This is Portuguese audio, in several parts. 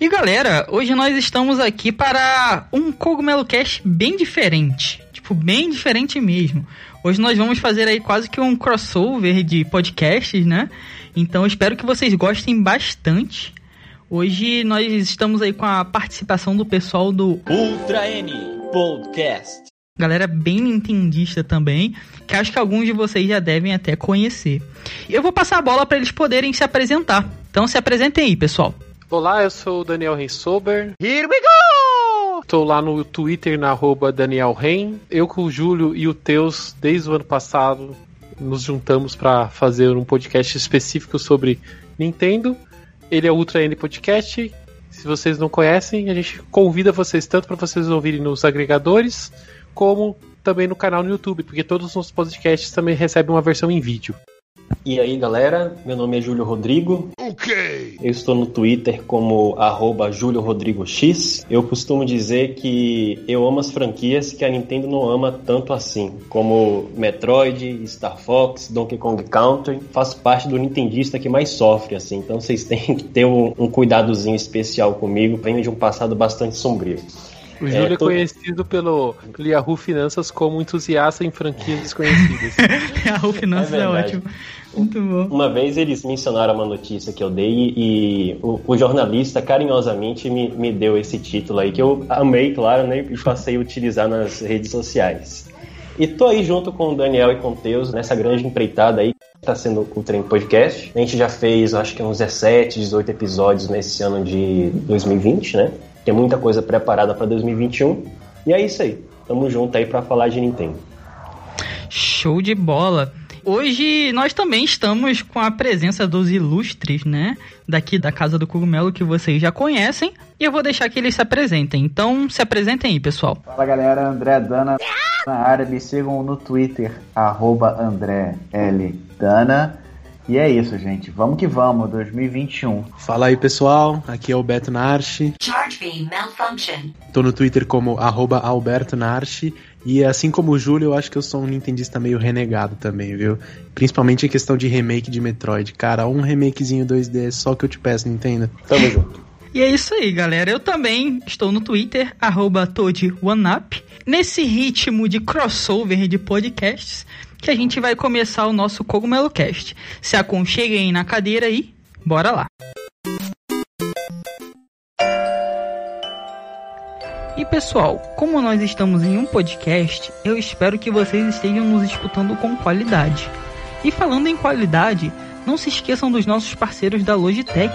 E galera, hoje nós estamos aqui para um Cogumelo Cast bem diferente. Tipo, bem diferente mesmo. Hoje nós vamos fazer aí quase que um crossover de podcasts, né? Então espero que vocês gostem bastante. Hoje nós estamos aí com a participação do pessoal do Ultra N Podcast. galera bem nintendista também, que acho que alguns de vocês já devem até conhecer. Eu vou passar a bola para eles poderem se apresentar. Então se apresentem aí, pessoal. Olá, eu sou o Daniel Rensober. Here we go! Estou lá no Twitter, na arroba Daniel Ren. Eu com o Júlio e o Teus, desde o ano passado, nos juntamos para fazer um podcast específico sobre Nintendo. Ele é o Ultra N Podcast. Se vocês não conhecem, a gente convida vocês tanto para vocês ouvirem nos agregadores, como também no canal no YouTube, porque todos os nossos podcasts também recebem uma versão em vídeo. E aí, galera, meu nome é Júlio Rodrigo. Ok. Eu estou no Twitter como arroba Júlio Rodrigo X. Eu costumo dizer que eu amo as franquias que a Nintendo não ama tanto assim, como Metroid, Star Fox, Donkey Kong Country. Faço parte do nintendista que mais sofre, assim. Então vocês têm que ter um, um cuidadozinho especial comigo. Venho de um passado bastante sombrio. O Júlio é, tô- conhecido pelo Yahoo Finanças como entusiasta em franquias desconhecidas. o Finanças É é, ótimo. Muito bom. Uma vez eles mencionaram uma notícia que eu dei e o, o jornalista carinhosamente me, me deu esse título aí, que eu amei, claro, né? E passei a utilizar nas redes sociais. E tô aí junto com o Daniel e com o Teus nessa grande empreitada aí, que tá sendo o Trem Podcast. A gente já fez, acho que uns 17, 18 episódios nesse ano de 2020, né? Tem muita coisa preparada para 2021. E é isso aí. Tamo junto aí para falar de Nintendo. Show de bola. Hoje nós também estamos com a presença dos ilustres, né? Daqui da Casa do Cogumelo que vocês já conhecem. E eu vou deixar que eles se apresentem. Então se apresentem aí, pessoal. Fala galera, André Dana na área, me sigam no Twitter, arroba André L. Dana. E é isso, gente. Vamos que vamos, 2021. Fala aí pessoal, aqui é o Beto Narchi, Charge beam malfunction. tô no Twitter como arroba Alberto Narchi e assim como o Júlio, eu acho que eu sou um nintendista meio renegado também, viu? Principalmente em questão de remake de Metroid. Cara, um remakezinho 2D é só que eu te peço, Nintendo. Tamo junto. E é isso aí, galera. Eu também estou no Twitter, arroba ToadOneUp, nesse ritmo de crossover de podcasts, que a gente vai começar o nosso Cogumelo Cast. Se aconcheguem na cadeira aí, bora lá. E pessoal, como nós estamos em um podcast, eu espero que vocês estejam nos escutando com qualidade. E falando em qualidade, não se esqueçam dos nossos parceiros da Logitech,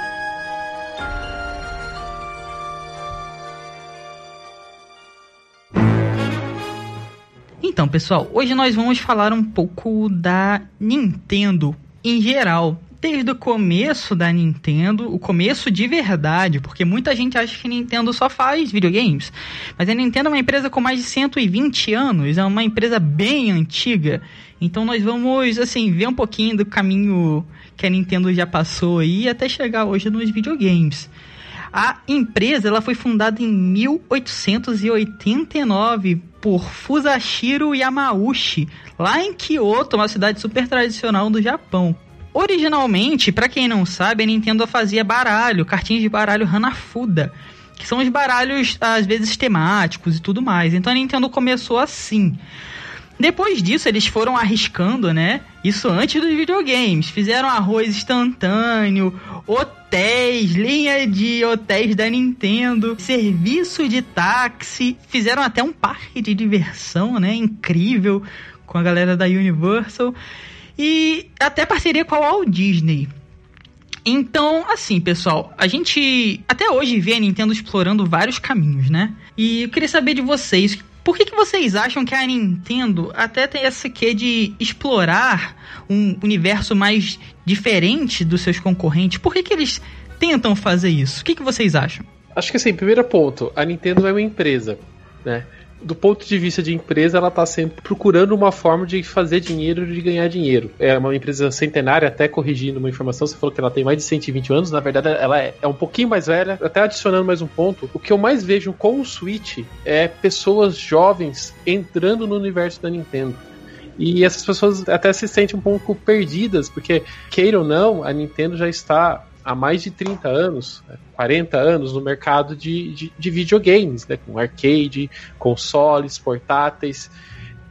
Então, pessoal, hoje nós vamos falar um pouco da Nintendo em geral. Desde o começo da Nintendo, o começo de verdade, porque muita gente acha que a Nintendo só faz videogames. Mas a Nintendo é uma empresa com mais de 120 anos, é uma empresa bem antiga. Então nós vamos, assim, ver um pouquinho do caminho que a Nintendo já passou aí até chegar hoje nos videogames. A empresa ela foi fundada em 1889 por Fusashiro Yamauchi, lá em Kyoto, uma cidade super tradicional do Japão. Originalmente, para quem não sabe, a Nintendo fazia baralho, cartinhas de baralho Hanafuda, que são os baralhos às vezes temáticos e tudo mais. Então a Nintendo começou assim. Depois disso, eles foram arriscando, né? Isso antes dos videogames. Fizeram arroz instantâneo, hotéis, linha de hotéis da Nintendo, serviço de táxi. Fizeram até um parque de diversão, né? Incrível com a galera da Universal. E até parceria com a Walt Disney. Então, assim, pessoal, a gente até hoje vê a Nintendo explorando vários caminhos, né? E eu queria saber de vocês, por que, que vocês acham que a Nintendo até tem essa quê de explorar um universo mais diferente dos seus concorrentes? Por que, que eles tentam fazer isso? O que, que vocês acham? Acho que assim, primeiro ponto, a Nintendo é uma empresa, né? Do ponto de vista de empresa, ela está sempre procurando uma forma de fazer dinheiro, de ganhar dinheiro. É uma empresa centenária, até corrigindo uma informação, você falou que ela tem mais de 120 anos, na verdade ela é, é um pouquinho mais velha. Até adicionando mais um ponto, o que eu mais vejo com o Switch é pessoas jovens entrando no universo da Nintendo. E essas pessoas até se sentem um pouco perdidas, porque, queira ou não, a Nintendo já está há mais de 30 anos, 40 né, anos no mercado de, de, de videogames, né, com arcade, consoles, portáteis.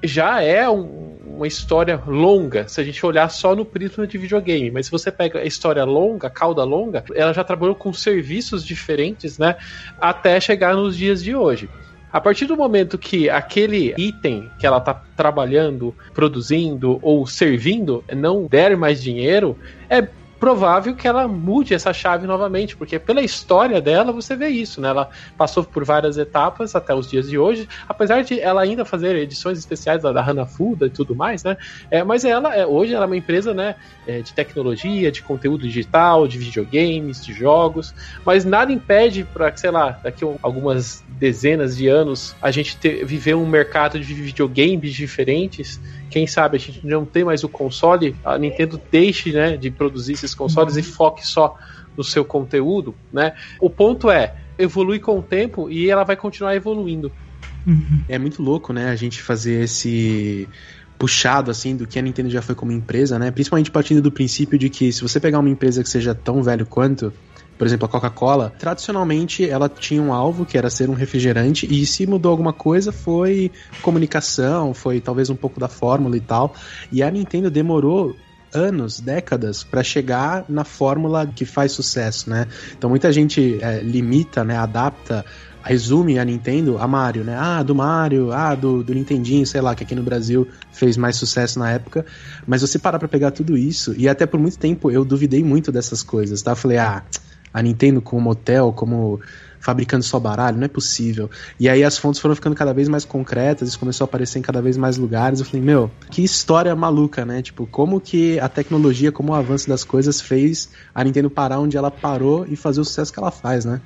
Já é um, uma história longa, se a gente olhar só no prisma de videogame. Mas se você pega a história longa, a cauda longa, ela já trabalhou com serviços diferentes, né? Até chegar nos dias de hoje. A partir do momento que aquele item que ela está trabalhando, produzindo ou servindo não der mais dinheiro, é provável que ela mude essa chave novamente, porque pela história dela você vê isso, né? Ela passou por várias etapas até os dias de hoje, apesar de ela ainda fazer edições especiais da, da Hanafuda e tudo mais, né? É, mas ela é, hoje ela é uma empresa, né, é, de tecnologia, de conteúdo digital, de videogames, de jogos, mas nada impede para, sei lá, daqui a algumas dezenas de anos a gente ter, viver um mercado de videogames diferentes quem sabe a gente não tem mais o console, a Nintendo deixe né, de produzir esses consoles e foque só no seu conteúdo, né? O ponto é, evolui com o tempo e ela vai continuar evoluindo. Uhum. É muito louco, né, a gente fazer esse puxado assim do que a Nintendo já foi como empresa, né? Principalmente partindo do princípio de que se você pegar uma empresa que seja tão velho quanto, por exemplo, a Coca-Cola, tradicionalmente ela tinha um alvo que era ser um refrigerante e se mudou alguma coisa foi comunicação, foi talvez um pouco da fórmula e tal. E a Nintendo demorou anos, décadas para chegar na fórmula que faz sucesso, né? Então muita gente é, limita, né, adapta resume a Nintendo a Mario, né? Ah, do Mario, ah, do, do Nintendinho, sei lá, que aqui no Brasil fez mais sucesso na época. Mas você parar pra pegar tudo isso, e até por muito tempo eu duvidei muito dessas coisas, tá? Eu falei, ah, a Nintendo como hotel, como fabricando só baralho, não é possível. E aí as fontes foram ficando cada vez mais concretas, isso começou a aparecer em cada vez mais lugares. Eu falei, meu, que história maluca, né? Tipo, como que a tecnologia, como o avanço das coisas fez a Nintendo parar onde ela parou e fazer o sucesso que ela faz, né?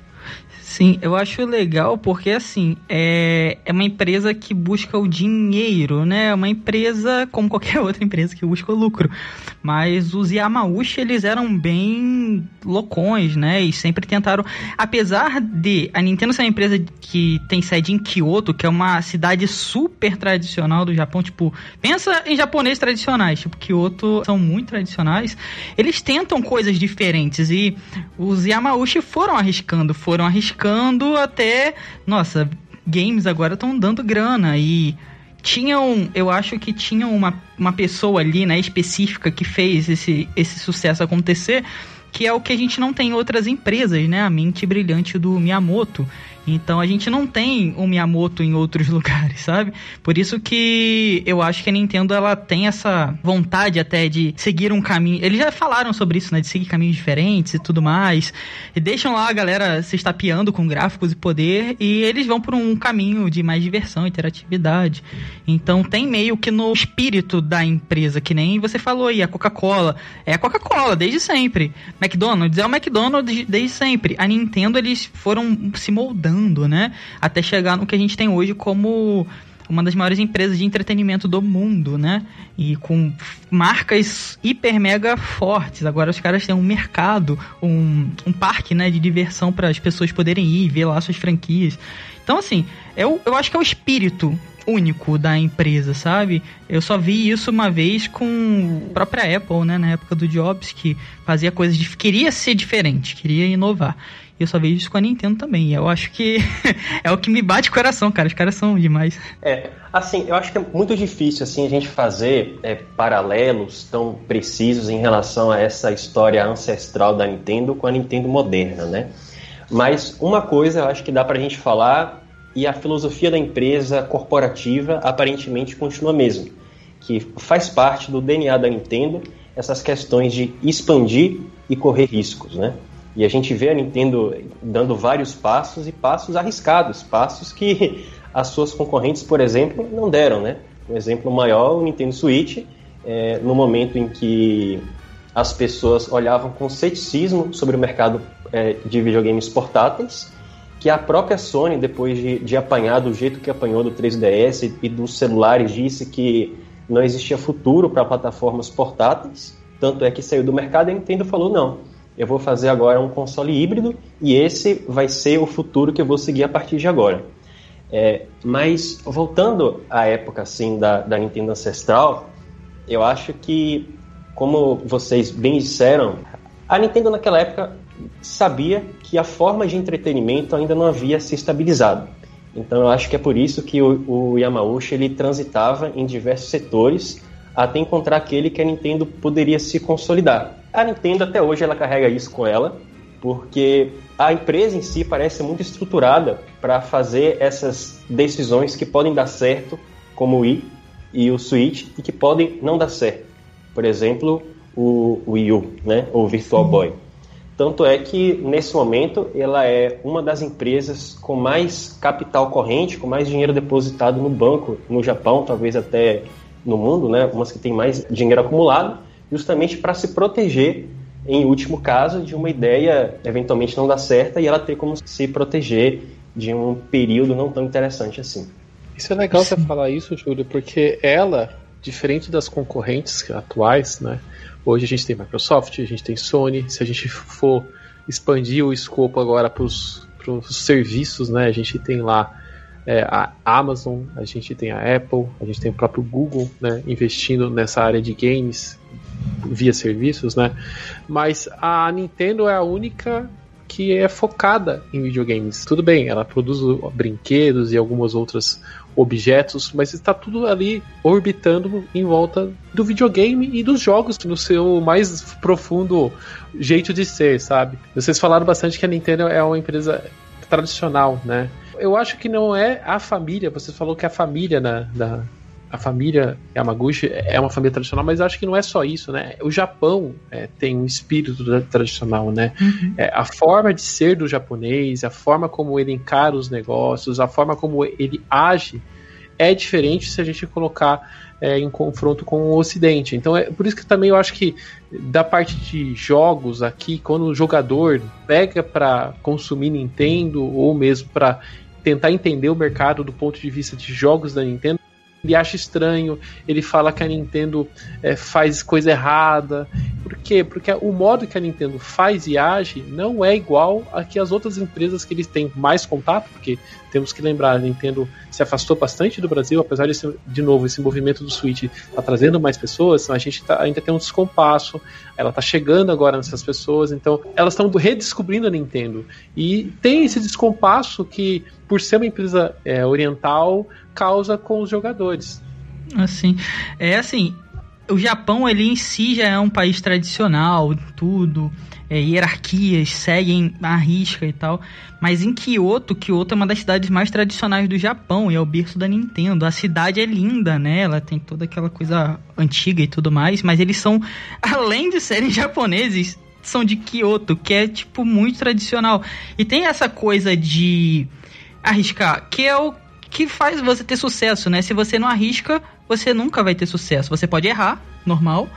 Sim, eu acho legal porque assim é, é uma empresa que busca o dinheiro, né? É uma empresa como qualquer outra empresa que busca o lucro. Mas os Yamauchi eles eram bem loucões, né? E sempre tentaram, apesar de a Nintendo ser uma empresa que tem sede em Kyoto, que é uma cidade super tradicional do Japão, tipo pensa em japoneses tradicionais, tipo Kyoto são muito tradicionais. Eles tentam coisas diferentes e os Yamauchi foram arriscando, foram arriscando até. Nossa, games agora estão dando grana e tinham, eu acho que tinham uma, uma pessoa ali, né, específica que fez esse, esse sucesso acontecer, que é o que a gente não tem em outras empresas, né? A mente brilhante do Miyamoto. Então a gente não tem o Miyamoto em outros lugares, sabe? Por isso que eu acho que a Nintendo ela tem essa vontade até de seguir um caminho. Eles já falaram sobre isso, né? De seguir caminhos diferentes e tudo mais. E deixam lá a galera se estapeando com gráficos e poder. E eles vão por um caminho de mais diversão, interatividade. Então tem meio que no espírito da empresa, que nem você falou aí, a Coca-Cola. É a Coca-Cola, desde sempre. McDonald's é o McDonald's desde sempre. A Nintendo, eles foram se moldando né? Até chegar no que a gente tem hoje como uma das maiores empresas de entretenimento do mundo, né? E com marcas hiper mega fortes. Agora os caras têm um mercado, um, um parque, né, de diversão para as pessoas poderem ir ver lá suas franquias. Então, assim, eu, eu acho que é o espírito único da empresa, sabe? Eu só vi isso uma vez com a própria Apple, né, na época do Jobs, que fazia coisas de queria ser diferente, queria inovar. E eu só vejo isso com a Nintendo também. Eu acho que é o que me bate o coração, cara. Os caras são demais. É, assim, eu acho que é muito difícil assim a gente fazer é, paralelos tão precisos em relação a essa história ancestral da Nintendo com a Nintendo moderna, né? Mas uma coisa eu acho que dá pra gente falar e a filosofia da empresa corporativa aparentemente continua a mesma, que faz parte do DNA da Nintendo essas questões de expandir e correr riscos, né? E a gente vê a Nintendo dando vários passos e passos arriscados, passos que as suas concorrentes, por exemplo, não deram, né? Um exemplo maior, o Nintendo Switch, é, no momento em que as pessoas olhavam com ceticismo sobre o mercado é, de videogames portáteis, que a própria Sony, depois de, de apanhar do jeito que apanhou do 3DS e, e dos celulares, disse que não existia futuro para plataformas portáteis, tanto é que saiu do mercado e a Nintendo falou não, eu vou fazer agora um console híbrido e esse vai ser o futuro que eu vou seguir a partir de agora. É, mas voltando à época assim da, da Nintendo ancestral, eu acho que, como vocês bem disseram, a Nintendo naquela época sabia que a forma de entretenimento ainda não havia se estabilizado. Então eu acho que é por isso que o, o Yamauchi ele transitava em diversos setores até encontrar aquele que a Nintendo poderia se consolidar. A Nintendo até hoje ela carrega isso com ela, porque a empresa em si parece muito estruturada para fazer essas decisões que podem dar certo, como o Wii e o Switch, e que podem não dar certo. Por exemplo, o Wii U, né, ou Virtual Boy. Tanto é que, nesse momento, ela é uma das empresas com mais capital corrente, com mais dinheiro depositado no banco no Japão, talvez até no mundo, né? Umas que tem mais dinheiro acumulado, justamente para se proteger, em último caso, de uma ideia eventualmente não dar certa e ela ter como se proteger de um período não tão interessante assim. Isso é legal você falar isso, Júlio, porque ela, diferente das concorrentes atuais, né? Hoje a gente tem Microsoft, a gente tem Sony. Se a gente for expandir o escopo agora para os serviços, né? A gente tem lá é, a Amazon, a gente tem a Apple, a gente tem o próprio Google, né? Investindo nessa área de games via serviços, né? Mas a Nintendo é a única que é focada em videogames. Tudo bem, ela produz brinquedos e algumas outras objetos, mas está tudo ali orbitando em volta do videogame e dos jogos no seu mais profundo jeito de ser, sabe? Vocês falaram bastante que a Nintendo é uma empresa tradicional, né? Eu acho que não é a família, você falou que a família na, na a família Yamaguchi é uma família tradicional, mas acho que não é só isso, né? O Japão é, tem um espírito tradicional, né? Uhum. É, a forma de ser do japonês, a forma como ele encara os negócios, a forma como ele age é diferente se a gente colocar é, em confronto com o Ocidente. Então é por isso que também eu acho que da parte de jogos aqui, quando o jogador pega para consumir Nintendo ou mesmo para tentar entender o mercado do ponto de vista de jogos da Nintendo, ele acha estranho, ele fala que a Nintendo é, faz coisa errada. Por quê? Porque o modo que a Nintendo faz e age não é igual a que as outras empresas que eles têm mais contato, porque temos que lembrar, a Nintendo se afastou bastante do Brasil, apesar de, de novo, esse movimento do Switch tá trazendo mais pessoas, a gente tá, ainda tem um descompasso, ela tá chegando agora nessas pessoas, então elas estão redescobrindo a Nintendo. E tem esse descompasso que, por ser uma empresa é, oriental, causa com os jogadores. Assim, é assim, o Japão ele em si já é um país tradicional, tudo, é, hierarquias seguem a risca e tal. Mas em Kyoto, Kyoto é uma das cidades mais tradicionais do Japão e é o berço da Nintendo. A cidade é linda, né? Ela tem toda aquela coisa antiga e tudo mais, mas eles são, além de serem japoneses, são de Kyoto, que é tipo muito tradicional. E tem essa coisa de arriscar, que é o que faz você ter sucesso, né? Se você não arrisca, você nunca vai ter sucesso. Você pode errar, normal.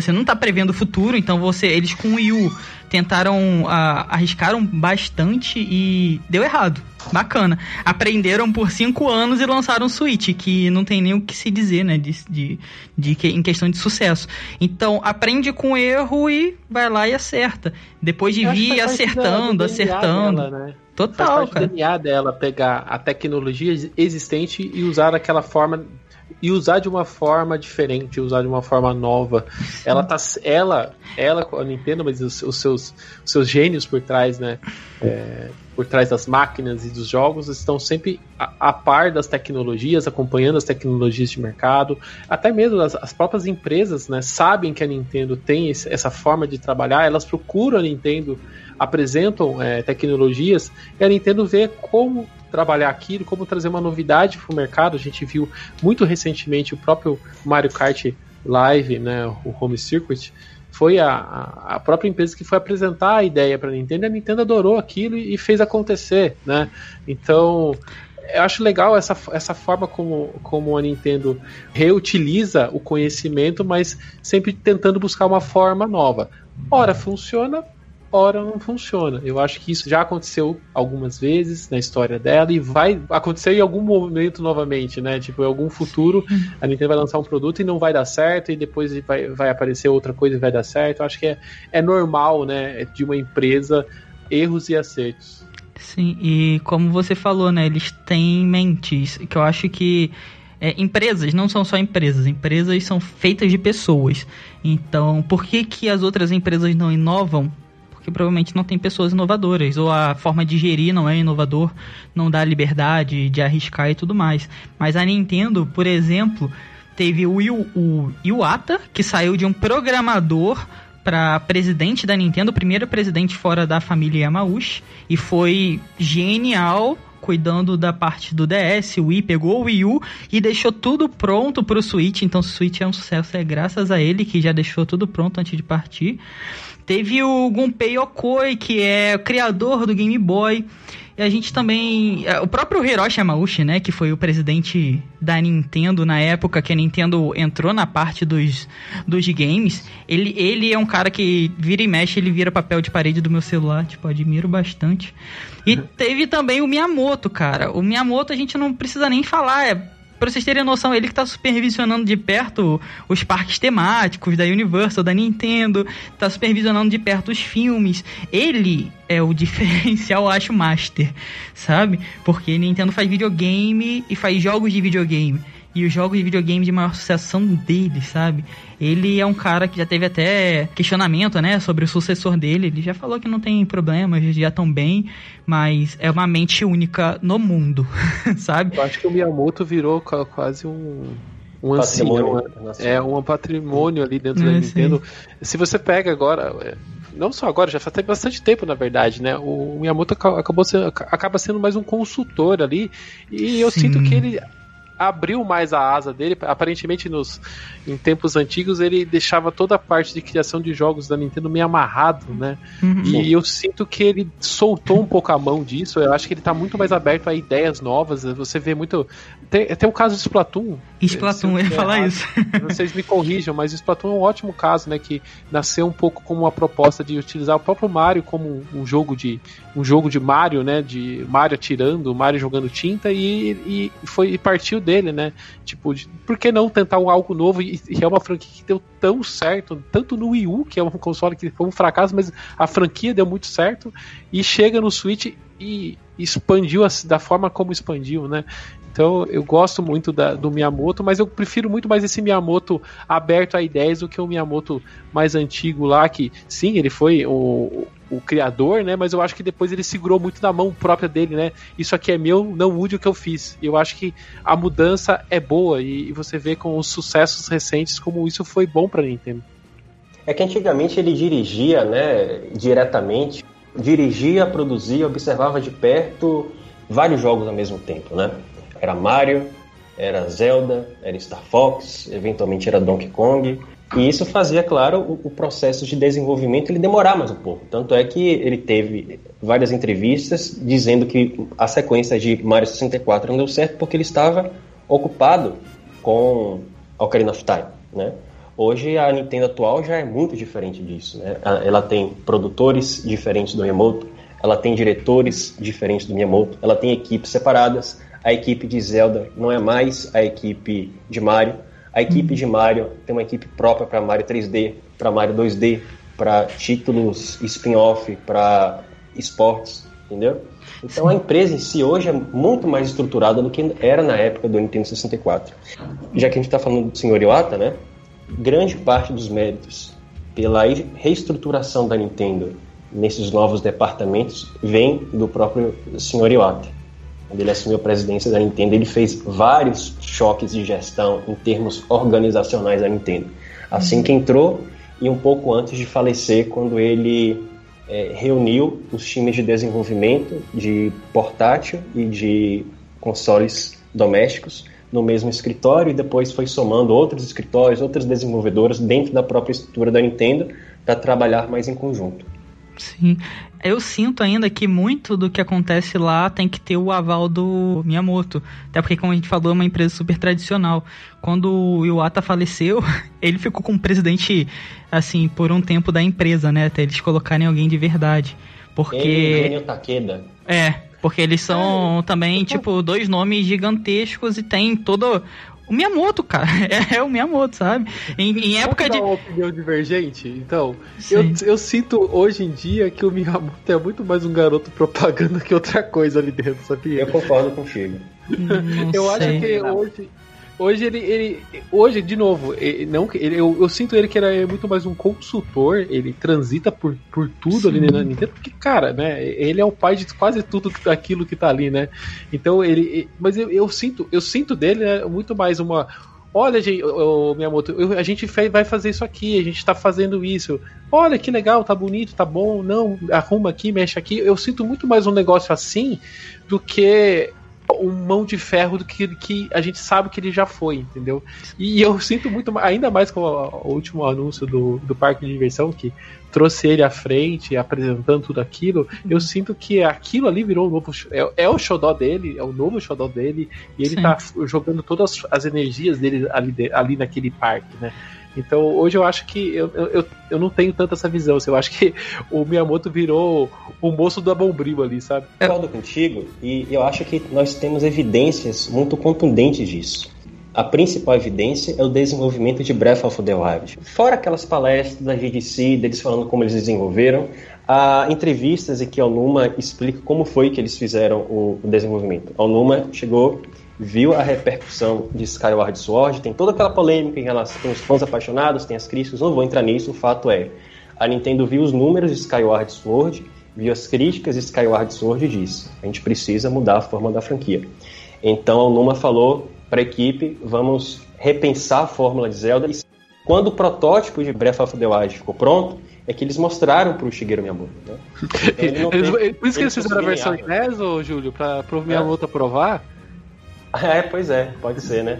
Você não está prevendo o futuro, então você, eles com o Wii U tentaram, uh, arriscaram bastante e deu errado. Bacana. Aprenderam por cinco anos e lançaram o Switch, que não tem nem o que se dizer, né, de, de, de, em questão de sucesso. Então, aprende com erro e vai lá e acerta. Depois de vir acertando, acertando. Dela, né? Total, faz parte cara. DNA dela pegar a tecnologia existente e usar daquela forma e usar de uma forma diferente, usar de uma forma nova. Ela tá ela, ela a Nintendo, mas os, os seus os seus gênios por trás, né? É, por trás das máquinas e dos jogos estão sempre a, a, par das tecnologias, acompanhando as tecnologias de mercado. Até mesmo as, as próprias empresas, né, sabem que a Nintendo tem esse, essa forma de trabalhar, elas procuram a Nintendo apresentam é, tecnologias e a Nintendo vê como trabalhar aquilo, como trazer uma novidade para o mercado. A gente viu muito recentemente o próprio Mario Kart Live, né, o Home Circuit, foi a, a própria empresa que foi apresentar a ideia para a Nintendo e a Nintendo adorou aquilo e fez acontecer, né? Então, eu acho legal essa, essa forma como, como a Nintendo reutiliza o conhecimento, mas sempre tentando buscar uma forma nova. Ora funciona, ora não funciona. Eu acho que isso já aconteceu algumas vezes na história dela e vai acontecer em algum momento novamente, né? Tipo, em algum futuro a Nintendo vai lançar um produto e não vai dar certo e depois vai, vai aparecer outra coisa e vai dar certo. Eu acho que é, é normal, né, de uma empresa erros e acertos. Sim, e como você falou, né, eles têm mentes, que eu acho que é, empresas não são só empresas, empresas são feitas de pessoas. Então, por que, que as outras empresas não inovam? Porque provavelmente não tem pessoas inovadoras, ou a forma de gerir não é inovador, não dá liberdade de arriscar e tudo mais. Mas a Nintendo, por exemplo, teve o, Iu, o Iwata, que saiu de um programador para presidente da Nintendo, o primeiro presidente fora da família Yamauchi, e foi genial cuidando da parte do DS, o Wii pegou o Wii U e deixou tudo pronto para o Switch, então o Switch é um sucesso, é graças a ele que já deixou tudo pronto antes de partir. Teve o Gunpei Yokoi, que é o criador do Game Boy, e a gente também. É, o próprio Hiroshi Yamauchi, né? Que foi o presidente da Nintendo na época que a Nintendo entrou na parte dos, dos games. Ele, ele é um cara que vira e mexe, ele vira papel de parede do meu celular. Tipo, admiro bastante. E teve também o Miyamoto, cara. O Miyamoto a gente não precisa nem falar. É Pra vocês terem noção, ele que tá supervisionando de perto os parques temáticos da Universal, da Nintendo, tá supervisionando de perto os filmes. Ele é o diferencial, acho, master, sabe? Porque Nintendo faz videogame e faz jogos de videogame. E os jogos de videogame de maior sucesso são dele, sabe? Ele é um cara que já teve até questionamento, né, sobre o sucessor dele. Ele já falou que não tem problemas, já estão bem, mas é uma mente única no mundo, sabe? Eu acho que o Miyamoto virou quase um um ancião, é um patrimônio ali dentro é, da Nintendo. Sim. Se você pega agora, é, não só agora, já faz bastante tempo, na verdade, né? O Miyamoto acabou sendo, acaba sendo mais um consultor ali, e eu Sim. sinto que ele abriu mais a asa dele. Aparentemente, nos, em tempos antigos, ele deixava toda a parte de criação de jogos da Nintendo meio amarrado, né? Uhum. E eu sinto que ele soltou um pouco a mão disso. Eu acho que ele tá muito mais aberto a ideias novas. Você vê muito. Tem, tem o caso do Splatoon. Splatoon, eu ia falar errado, isso. Vocês me corrijam, mas o Splatoon é um ótimo caso, né? Que nasceu um pouco como uma proposta de utilizar o próprio Mario como um jogo de um jogo de Mario, né? De Mario atirando, Mario jogando tinta e, e foi e partiu dele, né? Tipo, de, por que não tentar um algo novo? E, e, é uma franquia que deu tão certo, tanto no Wii U, que é um console que foi um fracasso, mas a franquia deu muito certo, e chega no Switch e expandiu da forma como expandiu, né? Então eu gosto muito da, do Miyamoto, mas eu prefiro muito mais esse Miyamoto aberto a ideias do que o Miyamoto mais antigo lá, que sim, ele foi o, o criador, né? Mas eu acho que depois ele segurou muito na mão própria dele, né? Isso aqui é meu, não mude o que eu fiz. Eu acho que a mudança é boa e, e você vê com os sucessos recentes como isso foi bom para Nintendo. É que antigamente ele dirigia, né, diretamente, dirigia, produzia, observava de perto vários jogos ao mesmo tempo, né? Era Mario, era Zelda, era Star Fox, eventualmente era Donkey Kong. E isso fazia, claro, o, o, processo de desenvolvimento ele demorar mais um pouco. Tanto é que ele teve várias entrevistas dizendo que a sequência de Mario 64 não deu certo porque ele estava ocupado com Ocarina of Time, né? Hoje a Nintendo atual já é muito diferente disso, né? Ela tem produtores diferentes do Miyamoto, ela tem diretores diferentes do Miyamoto, ela tem equipes separadas. A equipe de Zelda não é mais a equipe de Mario a equipe de Mario tem uma equipe própria para Mario 3D, para Mario 2D, para títulos spin-off, para esportes, entendeu? Então a empresa em si hoje é muito mais estruturada do que era na época do Nintendo 64. Já que a gente está falando do Sr. Iwata, né? Grande parte dos méritos pela reestruturação da Nintendo nesses novos departamentos vem do próprio Sr. Iwata quando ele assumiu a presidência da Nintendo, ele fez vários choques de gestão em termos organizacionais da Nintendo. Assim que entrou e um pouco antes de falecer, quando ele é, reuniu os times de desenvolvimento de portátil e de consoles domésticos no mesmo escritório e depois foi somando outros escritórios, outras desenvolvedoras dentro da própria estrutura da Nintendo para trabalhar mais em conjunto. Sim. Eu sinto ainda que muito do que acontece lá tem que ter o aval do Miyamoto. Até porque, como a gente falou, é uma empresa super tradicional. Quando o Iwata faleceu, ele ficou como presidente, assim, por um tempo da empresa, né? Até eles colocarem alguém de verdade. Porque. Ele e o Takeda. É, porque eles são também, tipo, dois nomes gigantescos e tem todo o Miyamoto, cara. É, é o Miyamoto, sabe? Em, em época de. uma opinião divergente? Então, eu, eu sinto hoje em dia que o Miyamoto é muito mais um garoto propaganda que outra coisa ali dentro, sabia? Eu concordo contigo. Não eu sei. acho que hoje. Hoje ele, ele. Hoje, de novo, ele, não, ele, eu, eu sinto ele que ele é muito mais um consultor, ele transita por, por tudo ali na Nintendo, porque, cara, né? Ele é o pai de quase tudo daquilo que tá ali, né? Então ele. Mas eu, eu sinto, eu sinto dele né, muito mais uma. Olha, gente, ô, Miyamoto, eu- a gente vai fazer isso aqui, a gente tá fazendo isso. Olha que legal, tá bonito, tá bom, não, arruma aqui, mexe aqui. Eu sinto muito mais um negócio assim do que um mão de ferro do que, que a gente sabe que ele já foi, entendeu? E eu sinto muito, ainda mais com o, último anúncio do, do parque de diversão, que trouxe ele à frente, apresentando tudo aquilo, eu sinto que aquilo ali virou o novo. sh- É, é o xodó dele, é o novo xodó dele, e ele Sim. tá jogando todas as energias dele ali, ali naquele parque, né? Então hoje eu acho que eu, eu, eu- eu não tenho tanta essa visão. assim, Eu acho que o Miyamoto virou o moço da bombril ali, sabe? Concordo contigo e eu acho que nós temos evidências muito contundentes disso. A principal evidência é o desenvolvimento de Breath of the Wild. Fora aquelas palestras da GDC, deles falando como eles desenvolveram, há entrevistas em que a Onuma explica como foi que eles fizeram o, o desenvolvimento. A Onuma chegou, viu a repercussão de Skyward Sword, tem toda aquela polêmica em relação tem os fãs apaixonados, tem as críticas, não vou entrar nisso, o fato é, a Nintendo viu os números de Skyward Sword, viu as críticas de Skyward Sword e disse: a gente precisa mudar a forma da franquia. Então a Numa falou para a equipe: vamos repensar a fórmula de Zelda. E quando o protótipo de Breath of the Wild ficou pronto, é que eles mostraram para o Shigeru Miyamoto. Né? Então, ele Eles- por isso que eles fizeram a versão em NES, Júlio, pra pro Miyamoto aprovar. É, pois é, pode ser, né?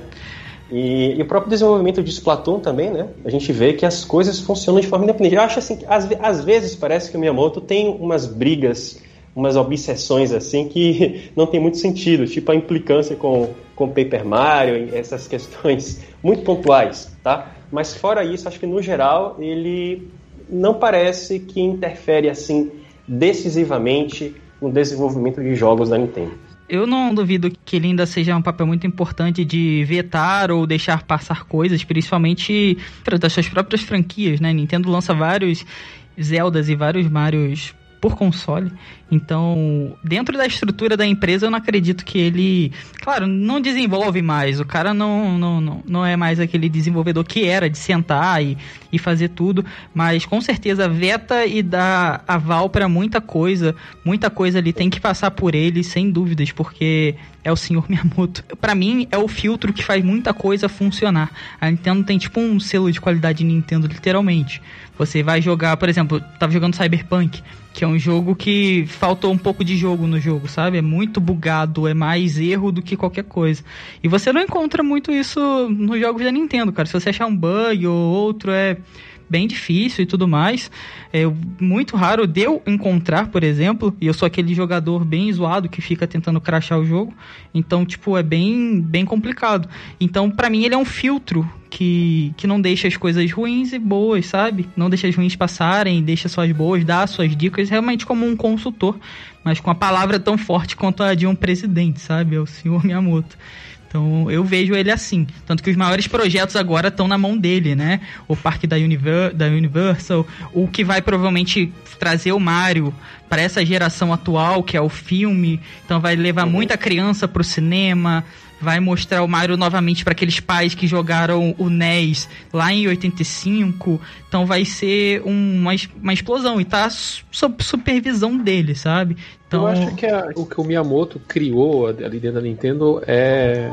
E, e o próprio desenvolvimento de Splatoon também, né? A gente vê que as coisas funcionam de forma independente. Eu acho assim, às, às vezes parece que o Miyamoto tem umas brigas, umas obsessões assim que não tem muito sentido, tipo a implicância com com Paper Mario, essas questões muito pontuais, tá? Mas fora isso, acho que no geral ele não parece que interfere assim decisivamente no desenvolvimento de jogos da Nintendo. Eu não duvido que ele ainda seja um papel muito importante de vetar ou deixar passar coisas, principalmente das suas próprias franquias, né? Nintendo lança vários Zeldas e vários Marios por console. Então, dentro da estrutura da empresa, eu não acredito que ele, claro, não desenvolve mais. O cara não, não, não, não é mais aquele desenvolvedor que era de sentar e, e fazer tudo, mas com certeza veta e dá aval para muita coisa. Muita coisa ali tem que passar por ele, sem dúvidas, porque é o senhor Miyamoto. Pra mim, é o filtro que faz muita coisa funcionar. A Nintendo tem tipo um selo de qualidade Nintendo, literalmente. Você vai jogar, por exemplo, tava jogando Cyberpunk, que é um jogo que faltou um pouco de jogo no jogo, sabe? É muito bugado, é mais erro do que qualquer coisa. E você não encontra muito isso nos jogos da Nintendo, cara. Se você achar um bug ou outro, é bem difícil e tudo mais. É muito raro de eu encontrar, por exemplo, e eu sou aquele jogador bem zoado que fica tentando crashar o jogo. Então, tipo, é bem, bem complicado. Então, pra mim, ele é um filtro que, que não deixa as coisas ruins e boas, sabe? Não deixa as ruins passarem, deixa só as boas, dá suas dicas, realmente como um consultor, mas com a palavra tão forte quanto a de um presidente, sabe? É o senhor Miyamoto. Então eu vejo ele assim. Tanto que os maiores projetos agora estão na mão dele, né? O parque da, Univer da Universal, o que vai provavelmente trazer o Mario para essa geração atual, que é o filme. Então vai levar muita criança pro cinema. Vai mostrar o Mario novamente para aqueles pais que jogaram o NES lá em 85. Então vai ser um- uma, uma explosão. E tá sob supervisão dele, sabe? Então, Eu acho que a- o que o Miyamoto criou ali dentro da Nintendo é,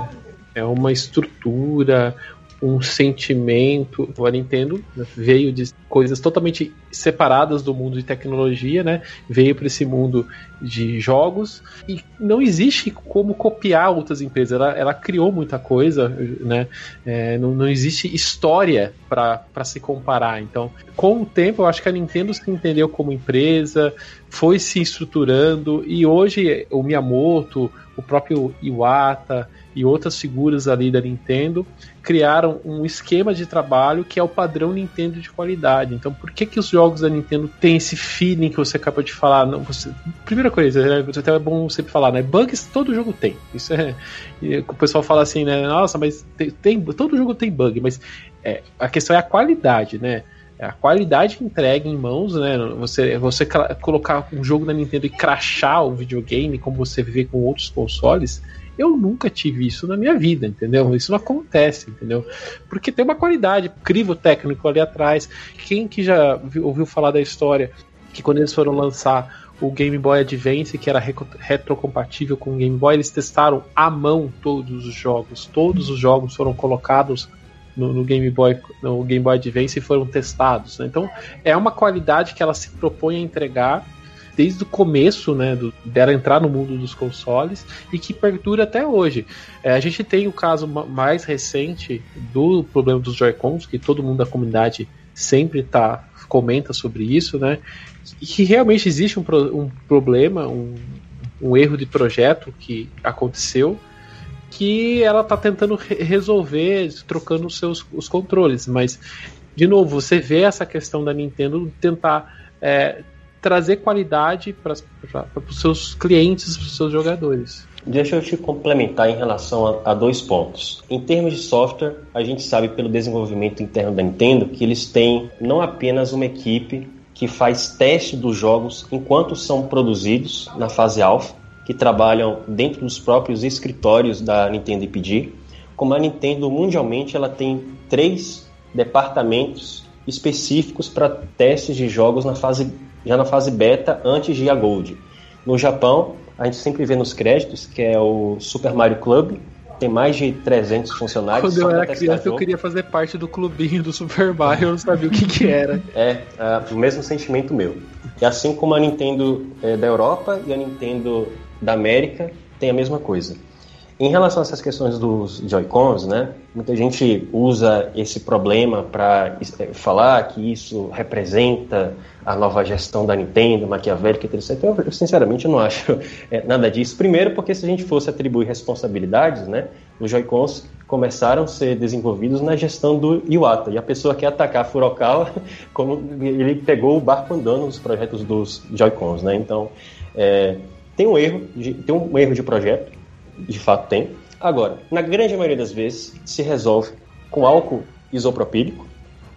é uma estrutura, um sentimento. A Nintendo veio de coisas totalmente separadas do mundo de tecnologia, né? Veio para esse mundo de jogos e não existe como copiar outras empresas. Ela, ela criou muita coisa, né? É, não, não existe história para se comparar. Então, com o tempo, eu acho que a Nintendo se entendeu como empresa, foi se estruturando e hoje o Miyamoto, o próprio Iwata e outras figuras ali da Nintendo criaram um esquema de trabalho que é o padrão Nintendo de qualidade. Então, por que que os jogos da Nintendo têm esse feeling que você acabou de falar? Não, você, primeira coisa, né, até é bom sempre falar, né? Bugs todo jogo tem. Isso é, o pessoal fala assim, né? Nossa, mas tem, tem todo jogo tem bug, mas é, a questão é a qualidade, né? a qualidade entregue em mãos, né? Você, você colocar um jogo da Nintendo e crachar o videogame, como você vê com outros consoles, eu nunca tive isso na minha vida, entendeu? Isso não acontece, entendeu? Porque tem uma qualidade, crivo técnico ali atrás. Quem que já viu, ouviu falar da história que quando eles foram lançar o Game Boy Advance, que era retrocompatível com o Game Boy, eles testaram à mão todos os jogos. Todos os jogos foram colocados no, no, Game Boy no Game Boy Advance e foram testados. Né? Então é uma qualidade que ela se propõe a entregar desde o começo né, do, dela entrar no mundo dos consoles e que perdura até hoje. É, a gente tem o caso mais recente do problema dos Joy-Cons, que todo mundo da comunidade sempre tá, comenta sobre isso, né? E que realmente existe um, um problema, um, um erro de projeto que aconteceu que ela está tentando re resolver trocando os seus os controles, mas de novo você vê essa questão da Nintendo tentar é, trazer qualidade para os seus clientes, para os seus jogadores. Deixa eu te complementar em relação a, a, dois pontos. Em termos de software, a gente sabe pelo desenvolvimento interno da Nintendo que eles têm não apenas uma equipe que faz teste dos jogos enquanto são produzidos na fase alfa, que trabalham dentro dos próprios escritórios da Nintendo IPD, como a Nintendo mundialmente ela tem três departamentos específicos para testes de jogos na fase já na fase beta antes de a Gold. No Japão, a gente sempre vê nos créditos que é o Super Mario Club, tem mais de 300 funcionários. Quando eu era criança, eu queria fazer parte do clubinho do Super Mario, eu não sabia o que, que era. É, é, o mesmo sentimento meu. E assim como a Nintendo é, da Europa e a Nintendo da América tem a mesma coisa. Em relação a essas questões dos Joy-Cons, né, muita gente usa esse problema para é, falar que isso representa a nova gestão da Nintendo, maquiavélica, etc. Eu, sinceramente não acho é, nada disso. Primeiro, porque se a gente fosse atribuir responsabilidades, né, os Joy-Cons começaram a ser desenvolvidos na gestão do Iwata. E a pessoa quer atacar Furokawa como ele pegou o barco andando nos projetos dos Joy-Cons. Né? Então, é, tem um erro, de, tem um erro de projeto de fato tem. Agora, na grande maioria das vezes, se resolve com álcool isopropílico,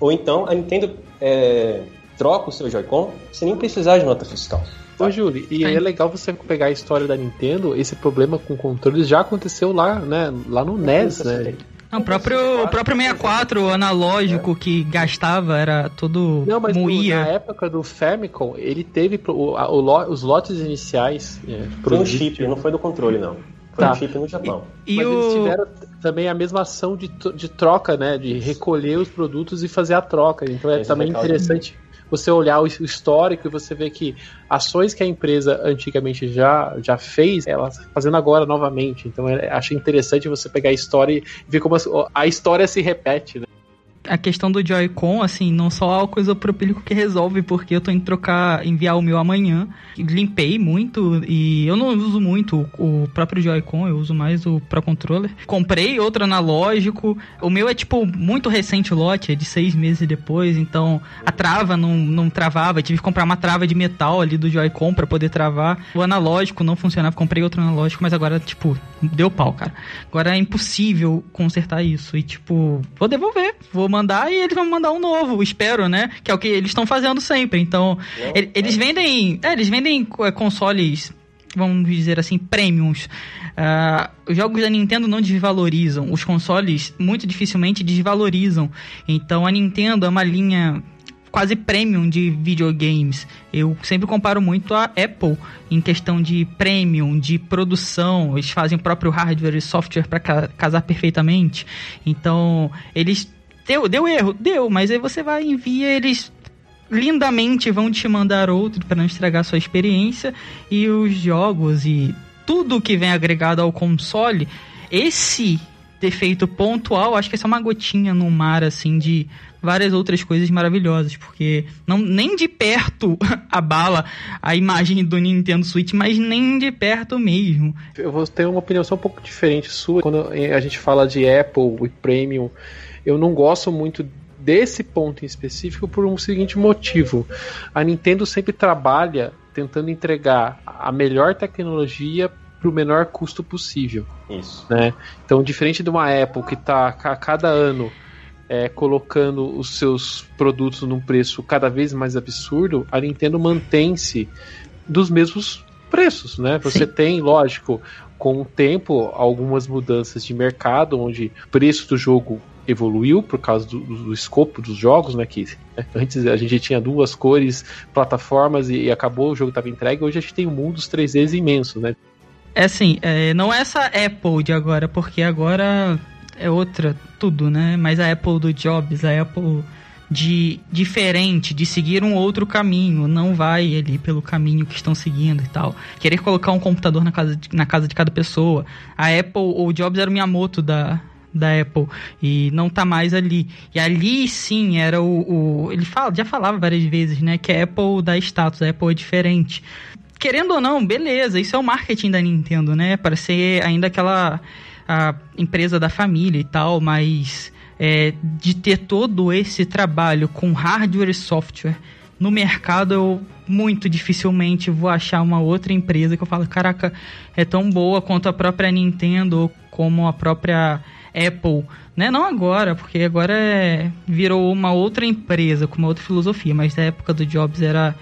ou então a Nintendo é, troca o seu Joy-Con sem nem precisar de nota fiscal. Ô, Júlio, e é legal você pegar a história da Nintendo, esse problema com controles já aconteceu lá, né? Lá no NES, né? Não, o próprio, o próprio 64 analógico que gastava era todo Não, mas moía. na época do Famicom, ele teve o, a, o, os lotes iniciais. É, foi um chip, não foi do controle, não. Foi tá. um chip no Japão. E, e Mas o... eles tiveram também a mesma ação de, de troca, né? De recolher os produtos e fazer a troca. Então é Esse também interessante você olhar o histórico e você ver que ações que a empresa antigamente já, já fez, ela está fazendo agora novamente. Então é, acho interessante você pegar a história e ver como a, a história se repete, né? A questão do Joy-Con, assim, não só álcool isopropílico que resolve, porque eu tô indo trocar, enviar o meu amanhã. Limpei muito e eu não uso muito o próprio Joy-Con, eu uso mais o Pro Controller. Comprei outro analógico. O meu é, tipo, muito recente o lote, é de seis meses depois, então a trava não, não travava. tive que comprar uma trava de metal ali do Joy-Con pra poder travar. O analógico não funcionava, comprei outro analógico, mas agora, tipo, deu pau, cara. Agora é impossível consertar isso. E, tipo, vou devolver, vou mandar e eles vão mandar um novo, espero, né? Que é o que eles estão fazendo sempre. Então, ele, eles vendem. É, eles vendem é, consoles, vamos dizer assim, premiums. Uh, os jogos da Nintendo não desvalorizam, os consoles muito dificilmente desvalorizam. Então a Nintendo é uma linha quase premium de videogames. Eu sempre comparo muito a Apple em questão de premium, de produção. Eles fazem o próprio hardware e software para casar perfeitamente. Então, eles deu, deu erro, deu, mas aí você vai envia eles lindamente vão te mandar outro para não estragar sua experiência. E os jogos e tudo que vem agregado ao console, esse defeito pontual, acho que é só uma gotinha no mar assim de várias outras coisas maravilhosas, porque não nem de perto abala a imagem do Nintendo Switch, mas nem de perto mesmo. Eu vou ter uma opinião só um pouco diferente sua. Quando a gente fala de Apple e Premium, eu não gosto muito desse ponto em específico por um seguinte motivo. A Nintendo sempre trabalha tentando entregar a melhor tecnologia para o menor custo possível. Isso. Né? Então, diferente de uma Apple que está a cada ano é, colocando os seus produtos num preço cada vez mais absurdo, a Nintendo mantém-se dos mesmos preços, né? Você Sim. tem, lógico, com o tempo, algumas mudanças de mercado, onde o preço do jogo evoluiu por causa do, do, escopo dos jogos, né? Que né, antes a gente tinha duas cores, plataformas e, e acabou, o jogo estava entregue. Hoje a gente tem um mundo dos 3Ds imenso, né? É assim, é, não é essa Apple de agora, porque agora é outra tudo, né? Mas a Apple do Jobs, a Apple de diferente, de seguir um outro caminho, não vai ali pelo caminho que estão seguindo e tal. Querer colocar um computador na casa de, na casa de cada pessoa. A Apple, o Jobs era o Miyamoto da, da Apple e não tá mais ali. E ali sim era o, o, ele fala, já falava várias vezes, né, que a Apple dá status, a Apple é diferente. Querendo ou não, beleza, isso é o marketing da Nintendo, né? Para ser ainda aquela a empresa da família e tal, mas é, de ter todo esse trabalho com hardware e software no mercado, eu muito dificilmente vou achar uma outra empresa que eu falo, caraca, é tão boa quanto a própria Nintendo, como a própria Apple, né? Não agora, porque agora é, virou uma outra empresa com uma outra filosofia, mas na época do Jobs era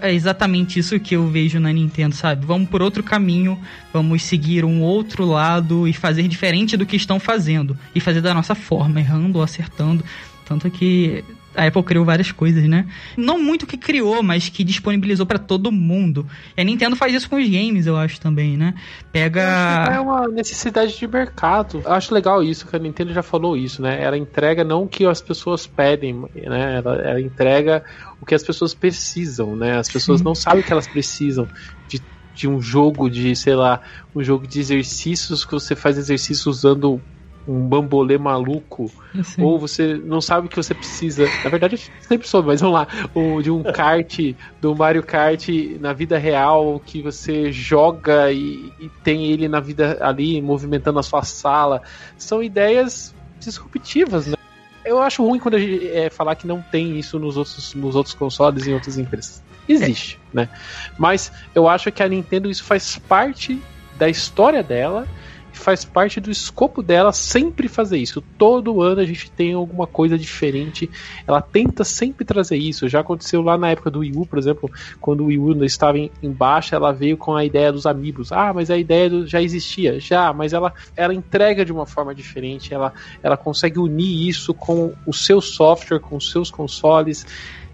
é exatamente isso que eu vejo na Nintendo, sabe? Vamos por outro caminho, vamos seguir um outro lado e fazer diferente do que estão fazendo e fazer da nossa forma, errando ou acertando. Tanto que a Apple criou várias coisas, né? Não muito que criou, mas que disponibilizou para todo mundo. E a Nintendo faz isso com os games, eu acho também, né? Pega. É uma necessidade de mercado. Eu acho legal isso, que a Nintendo já falou isso, né? Ela entrega não o que as pessoas pedem, né? Ela, ela entrega o que as pessoas precisam, né? As pessoas Sim. não sabem o que elas precisam de de um jogo de, sei lá, um jogo de exercícios que você faz exercício usando um bambolê maluco, Sim. ou você não sabe o que você precisa. Na verdade, sempre soube, mas vamos lá. Ou de um kart, do Mario Kart na vida real, que você joga e, e tem ele na vida ali, movimentando a sua sala. São ideias disruptivas, né? Eu acho ruim quando a gente é, falar que não tem isso nos outros, nos outros consoles e em outras empresas. Existe, é. né? Mas eu acho que a Nintendo isso faz parte da história dela faz parte do escopo dela sempre fazer isso. Todo ano a gente tem alguma coisa diferente. Ela tenta sempre trazer isso. Já aconteceu lá na época do Wii U, por exemplo, quando o Wii U estava em, em baixa, ela veio com a ideia dos amigos. Ah, mas a ideia do, já existia, já, mas ela, ela entrega de uma forma diferente. Ela, ela consegue unir isso com o seu software, com os seus consoles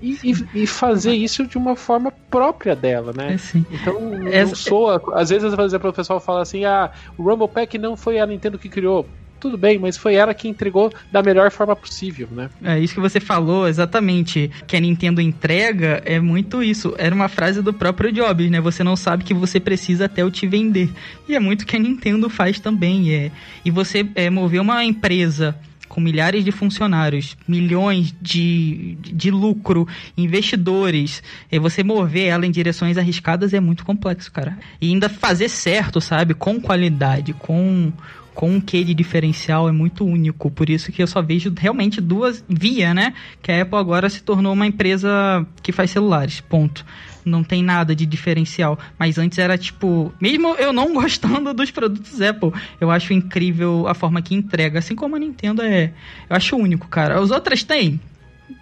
e, e, e, fazer isso de uma forma própria dela, né? É, então não soa. Às vezes, por exemplo, o pessoal fala assim: ah, o Rumble Pack não foi a Nintendo que criou tudo bem, mas foi ela que entregou da melhor forma possível, né? É isso que você falou, exatamente. Que a Nintendo entrega é muito isso. Era uma frase do próprio Jobs, né? Você não sabe que você precisa até eu te vender. E é muito que a Nintendo faz também. É. E você é, mover uma empresa com milhares de funcionários, milhões de, de lucro, investidores, e você mover ela em direções arriscadas é muito complexo, cara. E ainda fazer certo, sabe? Com qualidade, com com um de diferencial é muito único. Por isso que eu só vejo realmente duas via, né? Que a Apple agora se tornou uma empresa que faz celulares. Ponto não tem nada de diferencial. Mas antes era tipo, mesmo eu não gostando dos produtos Apple, eu acho incrível a forma que entrega, assim como a Nintendo é. Eu acho único, cara. Os outros tem?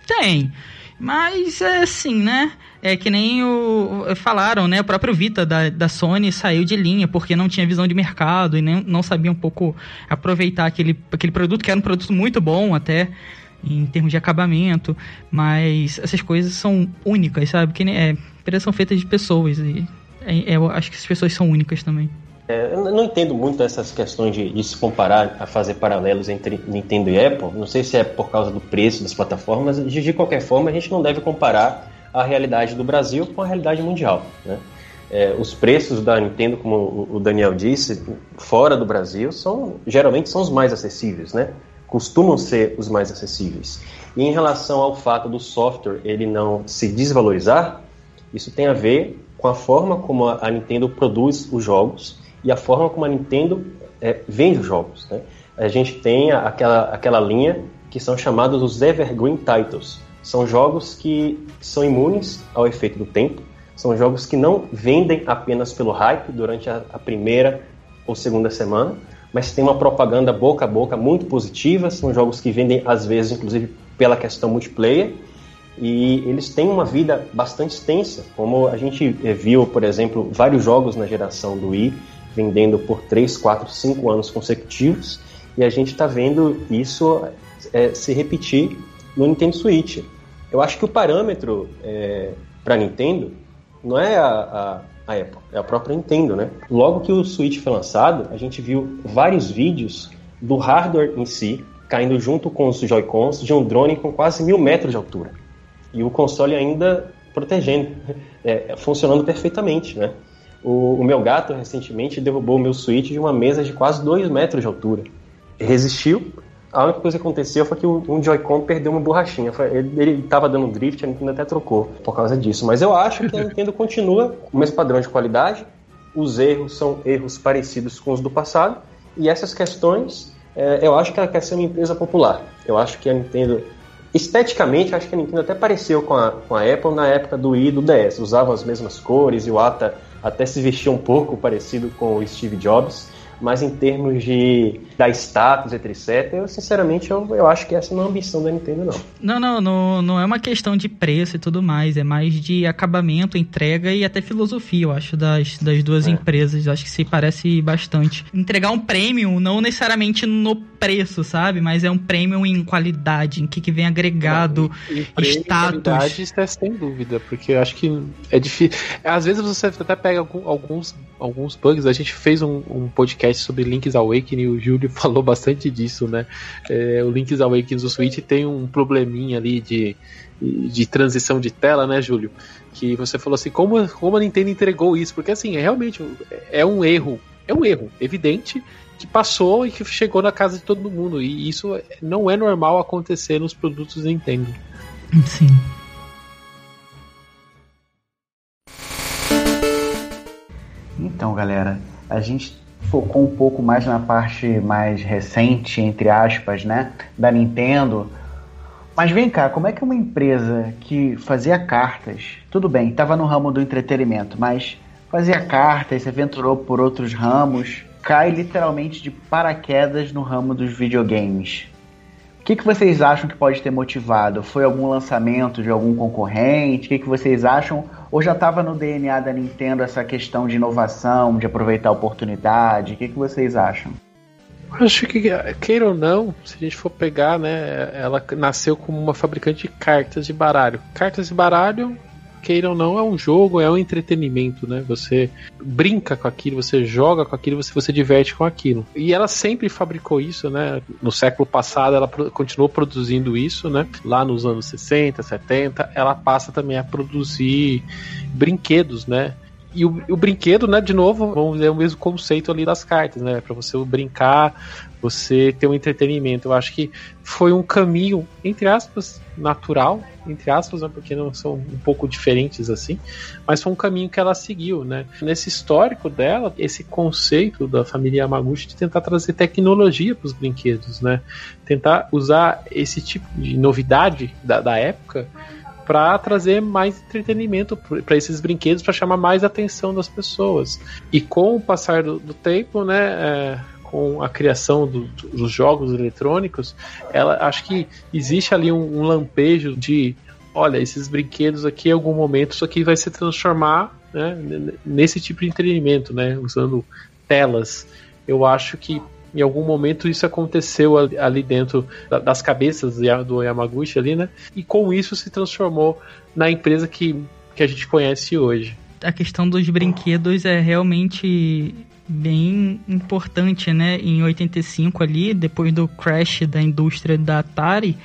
Tem. Mas é assim, né? É que nem o. Falaram, né? O próprio Vita da, da Sony saiu de linha porque não tinha visão de mercado e nem, não sabia um pouco aproveitar aquele, aquele produto, que era um produto muito bom até. em termos de acabamento, mas essas coisas são únicas, sabe? Que é, empresas são feitas de pessoas e é, eu acho que essas pessoas são únicas também. É, eu não entendo muito essas questões de, de, se comparar, a fazer paralelos entre Nintendo e Apple. Não sei se é por causa do preço das plataformas, mas de, de qualquer forma a gente não deve comparar a realidade do Brasil com a realidade mundial. Né? É, os preços da Nintendo, como o Daniel disse, fora do Brasil, são geralmente são os mais acessíveis, né? Costumam ser os mais acessíveis. E em relação ao fato do software ele não se desvalorizar, isso tem a ver com a forma como a Nintendo produz os jogos e a forma como a Nintendo é, vende os jogos. Né? A gente tem aquela, aquela linha que são chamados os Evergreen Titles. São jogos que são imunes ao efeito do tempo, são jogos que não vendem apenas pelo hype durante a, a primeira ou segunda semana, mas tem uma propaganda boca a boca muito positiva, são jogos que vendem às vezes inclusive pela questão multiplayer, e eles têm uma vida bastante extensa, como a gente viu, por exemplo, vários jogos na geração do Wii vendendo por 3, 4, 5 anos consecutivos, e a gente está vendo isso é, se repetir no Nintendo Switch. Eu acho que o parâmetro é, para Nintendo não é a, a, a, Apple, é a própria Nintendo, né? Logo que o Switch foi lançado, a gente viu vários vídeos do hardware em si caindo junto com os Joy-Cons de um drone com quase mil metros de altura. E o console ainda protegendo, é, funcionando perfeitamente, né? O, o, meu gato recentemente derrubou o meu Switch de uma mesa de quase 2 metros de altura. Resistiu. A única coisa que aconteceu foi que um Joy-Con perdeu uma borrachinha. Ele estava dando drift, a Nintendo até trocou por causa disso. Mas eu acho que a Nintendo continua com o mesmo padrão de qualidade. Os erros são erros parecidos com os do passado. E essas questões, é, eu acho que ela quer ser uma empresa popular. Eu acho que a Nintendo Esteticamente, acho que a Nintendo até pareceu com a, com a Apple na época do Wii e do DS. Usavam as mesmas cores e o Ata até se vestia um pouco parecido com o Steve Jobs mas em termos de dar status, etc., eu sinceramente eu, eu acho que essa não é a ambição da Nintendo, não. Não, não, não, não é uma questão de preço e tudo mais, é mais de acabamento, entrega e até filosofia, eu acho, das, das duas é. empresas. Eu acho que se parece bastante. Entregar um prêmio, não necessariamente no preço, sabe? Mas é um prêmio em qualidade, em que, que vem agregado, não, status. Isso é sem dúvida, porque eu acho que é difícil. Às vezes você até pega alguns, alguns bugs. A gente fez um, um podcast sobre Link's Awakening, o Júlio falou bastante disso, né? É, o Link's Awakening do Switch tem um probleminha ali de, de transição de tela, né, Júlio? Que você falou assim, como, como a Nintendo entregou isso? Porque assim, é realmente é um erro, é um erro evidente que passou e que chegou na casa de todo mundo. E isso não é normal acontecer nos produtos Nintendo. Sim. Então, galera, a gente focou um pouco mais na parte mais recente, entre aspas, né, da Nintendo. Mas vem cá, como é que uma empresa que fazia cartas, tudo bem, estava no ramo do entretenimento, mas fazia cartas, se aventurou por outros ramos, cai literalmente de paraquedas no ramo dos videogames? O que, que vocês acham que pode ter motivado? Foi algum lançamento de algum concorrente? O que, que vocês acham? Ou já estava no DNA da Nintendo essa questão de inovação, de aproveitar a oportunidade? O que, que vocês acham? Acho que, queira ou não, se a gente for pegar, né, ela nasceu como uma fabricante de cartas de baralho. Cartas de baralho queira ou não, é um jogo, é um entretenimento, né? Você brinca com aquilo, você joga com aquilo, você, você diverte com aquilo. E ela sempre fabricou isso, né? No século passado ela continuou produzindo isso, né? Lá nos anos 60, 70, ela passa também a produzir brinquedos, né? E o, o, brinquedo, né, de novo, vamos dizer, é o mesmo conceito ali das cartas, né? Para você brincar, você ter um entretenimento. Eu acho que foi um caminho, entre aspas, natural, entre aspas, né, porque não são um pouco diferentes assim, mas foi um caminho que ela seguiu, né? Nesse histórico dela, esse conceito da família Yamaguchi de tentar trazer tecnologia para os brinquedos, né? Tentar usar esse tipo de novidade da, da época para trazer mais entretenimento para esses brinquedos, para chamar mais atenção das pessoas. E com o passar do, do tempo, né, é, com a criação do, dos jogos eletrônicos, ela acho que existe ali um, um, lampejo de, olha, esses brinquedos aqui, em algum momento, isso aqui vai se transformar né, nesse tipo de entretenimento, né, usando telas. Eu acho que em algum momento isso aconteceu ali dentro das cabeças do Yamaguchi ali, né? E com isso se transformou na empresa que, que a gente conhece hoje. A questão dos brinquedos é realmente bem importante, né? Em 85 ali, depois do crash da indústria da Atari,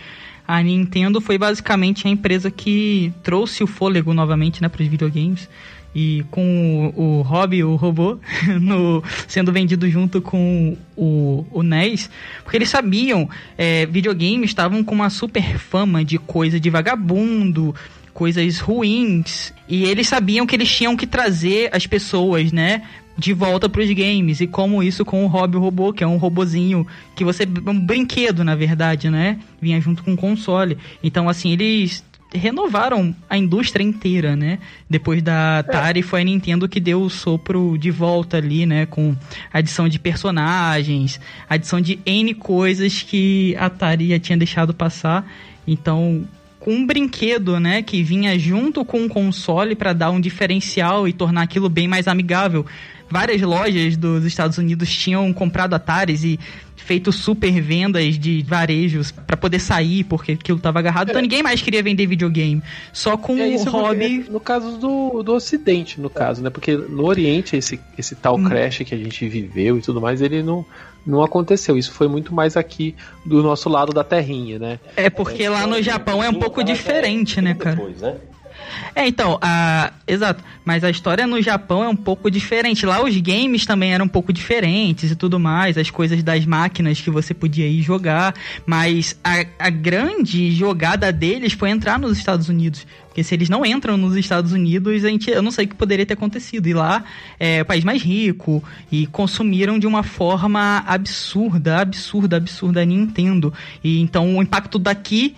a Nintendo foi basicamente a empresa que trouxe o fôlego novamente, né, para os videogames e com o, o o robô, no, sendo vendido junto com o, o NES, porque eles sabiam, é, videogames estavam com uma super fama de coisa de vagabundo, coisas ruins, e eles sabiam que eles tinham que trazer as pessoas, né, de volta para os games e como isso com o Hobby Robô, que é um robozinho que você um brinquedo na verdade, né? Vinha junto com o console. Então assim, eles renovaram a indústria inteira, né? Depois da Atari, é. foi a Nintendo que deu o sopro de volta ali, né? Com adição de personagens, adição de N coisas que a Atari já tinha deixado passar. Então, com um brinquedo, né, que vinha junto com o console para dar um diferencial e tornar aquilo bem mais amigável várias lojas dos Estados Unidos tinham comprado Ataris e feito super vendas de varejos para poder sair porque aquilo tava agarrado. Então é. Então ninguém mais queria vender videogame. Só com é, o hobby. no caso do, do Ocidente, no caso, né? Porque no Oriente, esse, esse tal hum. crash que a gente viveu e tudo mais, ele não, não aconteceu. Isso foi muito mais aqui do nosso lado da terrinha, né? É porque é, lá no Japão é um pouco diferente, né, cara? Depois, né? É, então, a... exato. Mas a história no Japão é um pouco diferente. Lá os games também eram um pouco diferentes e tudo mais, as coisas das máquinas que você podia ir jogar. Mas a, a grande jogada deles foi entrar nos Estados Unidos. Porque se eles não entram nos Estados Unidos, a gente, eu não sei o que poderia ter acontecido. E lá é o país mais rico e consumiram de uma forma absurda, absurda, absurda a Nintendo. E então o impacto daqui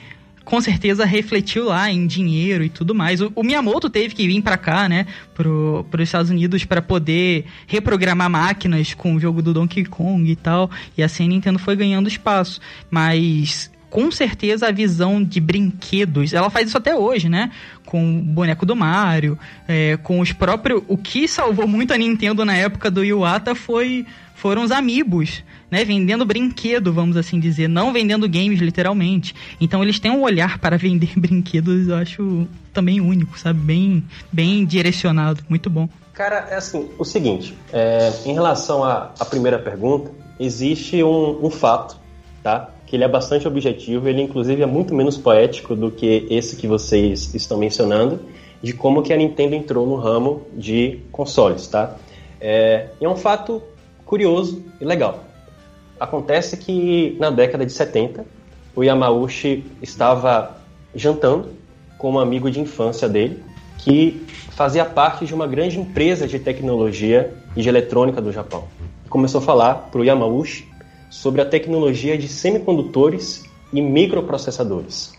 com certeza refletiu lá em dinheiro e tudo mais. O, o Miyamoto teve que vir para cá, né, pro, os Estados Unidos para poder reprogramar máquinas com o jogo do Donkey Kong e tal, e assim a Nintendo foi ganhando espaço. Mas com certeza a visão de brinquedos, ela faz isso até hoje, né? Com o boneco do Mario, é, com os próprios. O que salvou muito a Nintendo na época do Iwata foi foram os amigos né, vendendo brinquedo, vamos assim dizer, não vendendo games literalmente. Então eles têm um olhar para vender brinquedos, eu acho também único, sabe? Bem, bem direcionado, muito bom. Cara, é assim, o seguinte, é, em relação à, à, primeira pergunta, existe um, um fato, tá? Que ele é bastante objetivo, ele inclusive é muito menos poético do que esse que vocês estão mencionando, de como que a Nintendo entrou no ramo de consoles, tá? É, é um fato curioso e legal. Acontece que na década de 70, o Yamauchi estava jantando com um amigo de infância dele, que fazia parte de uma grande empresa de tecnologia e de eletrônica do Japão. Começou a falar para o Yamauchi sobre a tecnologia de semicondutores e microprocessadores.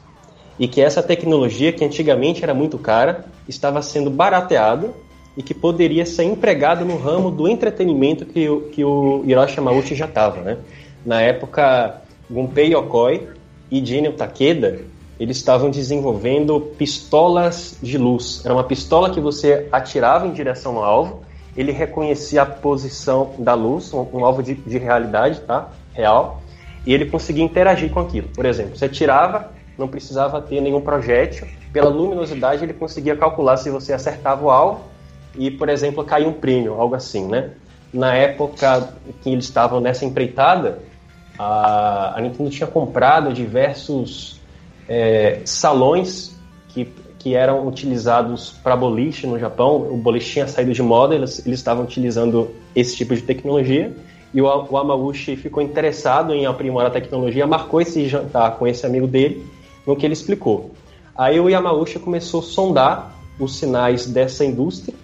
E que essa tecnologia, que antigamente era muito cara, estava sendo barateada e que poderia ser empregado no ramo do entretenimento que, o, que o Hiroshi Yamauchi já estava, né? Na época, Gunpei Yokoi e Genio Takeda, eles estavam desenvolvendo pistolas de luz. Era uma pistola que você atirava em direção ao alvo, ele reconhecia a posição da luz, um, um alvo de, de realidade, tá? Real, e ele conseguia interagir com aquilo. Por exemplo, você atirava, não precisava ter nenhum projétil, pela luminosidade ele conseguia calcular se você acertava o alvo e, por exemplo, cair um prêmio, algo assim, né? Na época que eles estavam nessa empreitada, a, a Nintendo tinha comprado diversos é, salões que, que eram utilizados para boliche no Japão. O boliche tinha saído de moda, eles, eles estavam utilizando esse tipo de tecnologia. E o, o Amauchi ficou interessado em aprimorar a tecnologia, marcou esse jantar com esse amigo dele, no que ele explicou. Aí o Yamauchi começou a sondar os sinais dessa indústria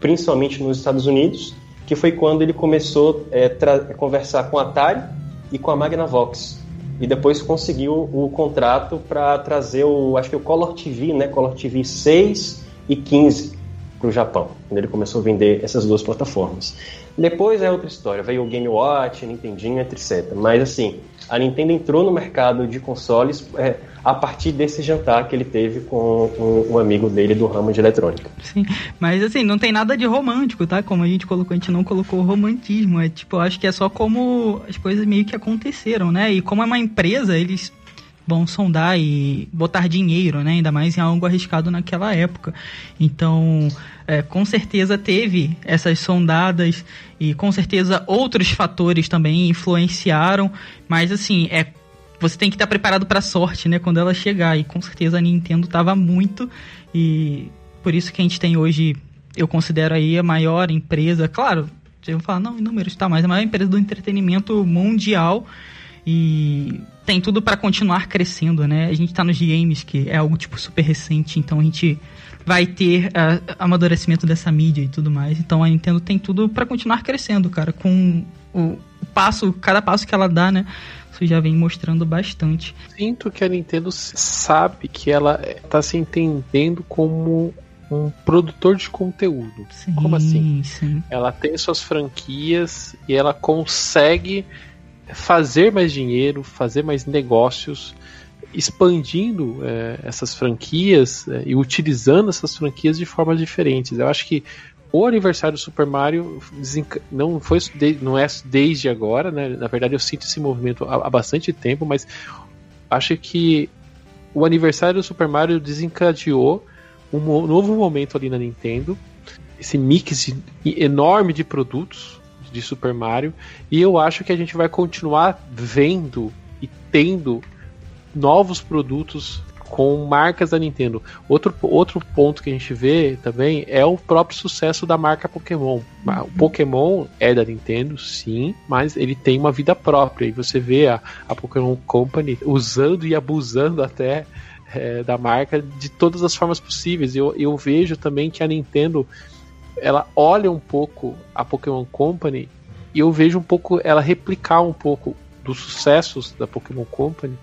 principalmente nos Estados Unidos, que foi quando ele começou é, a conversar com a Atari e com a Magnavox. E depois conseguiu o contrato para trazer o, acho que o Color TV, né? Color TV 6 e 15 para o Japão, quando ele começou a vender essas duas plataformas. Depois é outra história, veio o Game Watch, Nintendinho, etc. Mas assim, a Nintendo entrou no mercado de consoles. É, a partir desse jantar que ele teve com um, amigo dele do ramo de eletrônica. Sim, mas assim, não tem nada de romântico, tá? Como a gente colocou, a gente não colocou romantismo. É tipo, eu acho que é só como as coisas meio que aconteceram, né? E como é uma empresa, eles vão sondar e botar dinheiro, né? Ainda mais em algo arriscado naquela época. Então, é, com certeza teve essas sondadas e com certeza outros fatores também influenciaram, mas assim, é você tem que estar preparado para a sorte, né, quando ela chegar. E com certeza a Nintendo estava muito e por isso que a gente tem hoje, eu considero aí a maior empresa, claro, vocês vão falar, não, em números, tá, mas a maior empresa do entretenimento mundial e tem tudo para continuar crescendo, né? A gente tá nos games, que é algo tipo super recente, então a gente vai ter uh, amadurecimento dessa mídia e tudo mais. Então a Nintendo tem tudo para continuar crescendo, cara, com o passo, cada passo que ela dá, né? Isso já vem mostrando bastante. Sinto que a Nintendo sabe que ela tá se entendendo como um produtor de conteúdo. Sim, Como assim? Sim. Ela tem suas franquias e ela consegue fazer mais dinheiro, fazer mais negócios, expandindo é, essas franquias é, e utilizando essas franquias de formas diferentes. Eu acho que o aniversário do Super Mario não foi não é desde agora, né? Na verdade, eu sinto esse movimento há, há bastante tempo, mas acho que o aniversário do Super Mario desencadeou um novo momento ali na Nintendo, esse mix enorme de produtos de Super Mario. E eu acho que a gente vai continuar vendo e tendo novos produtos com marcas da Nintendo. Outro, outro ponto que a gente vê também é o próprio sucesso da marca Pokémon. O Pokémon é da Nintendo, sim, mas ele tem uma vida própria. E você vê a, a Pokémon Company usando e abusando até é, da marca de todas as formas possíveis. Eu, eu vejo também que a Nintendo ela olha um pouco a Pokémon Company e eu vejo um pouco ela replicar um pouco dos sucessos da Pokémon Company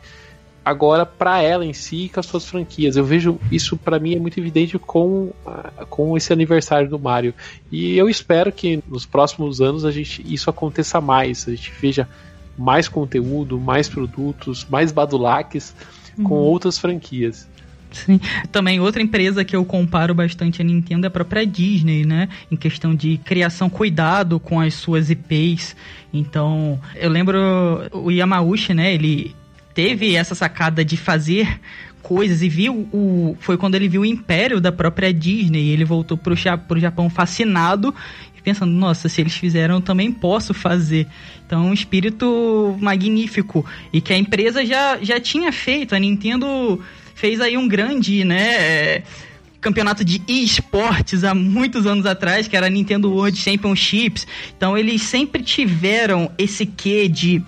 agora para ela em si e com as suas franquias. Eu vejo isso para mim é muito evidente com, com esse aniversário do Mario. E eu espero que nos próximos anos a gente isso aconteça mais, a gente veja mais conteúdo, mais produtos, mais badulaques uhum. com outras franquias. Sim. Também outra empresa que eu comparo bastante a Nintendo é a própria Disney, né? Em questão de criação, cuidado com as suas IPs. Então, eu lembro o Yamauchi, né? Ele teve essa sacada de fazer coisas e viu o foi quando ele viu o império da própria Disney ele voltou pro, pro Japão fascinado e pensando nossa se eles fizeram eu também posso fazer então um espírito magnífico e que a empresa já já tinha feito a Nintendo fez aí um grande, né? campeonato de esportes há muitos anos atrás, que era a Nintendo World Championships. Então eles sempre tiveram esse quê de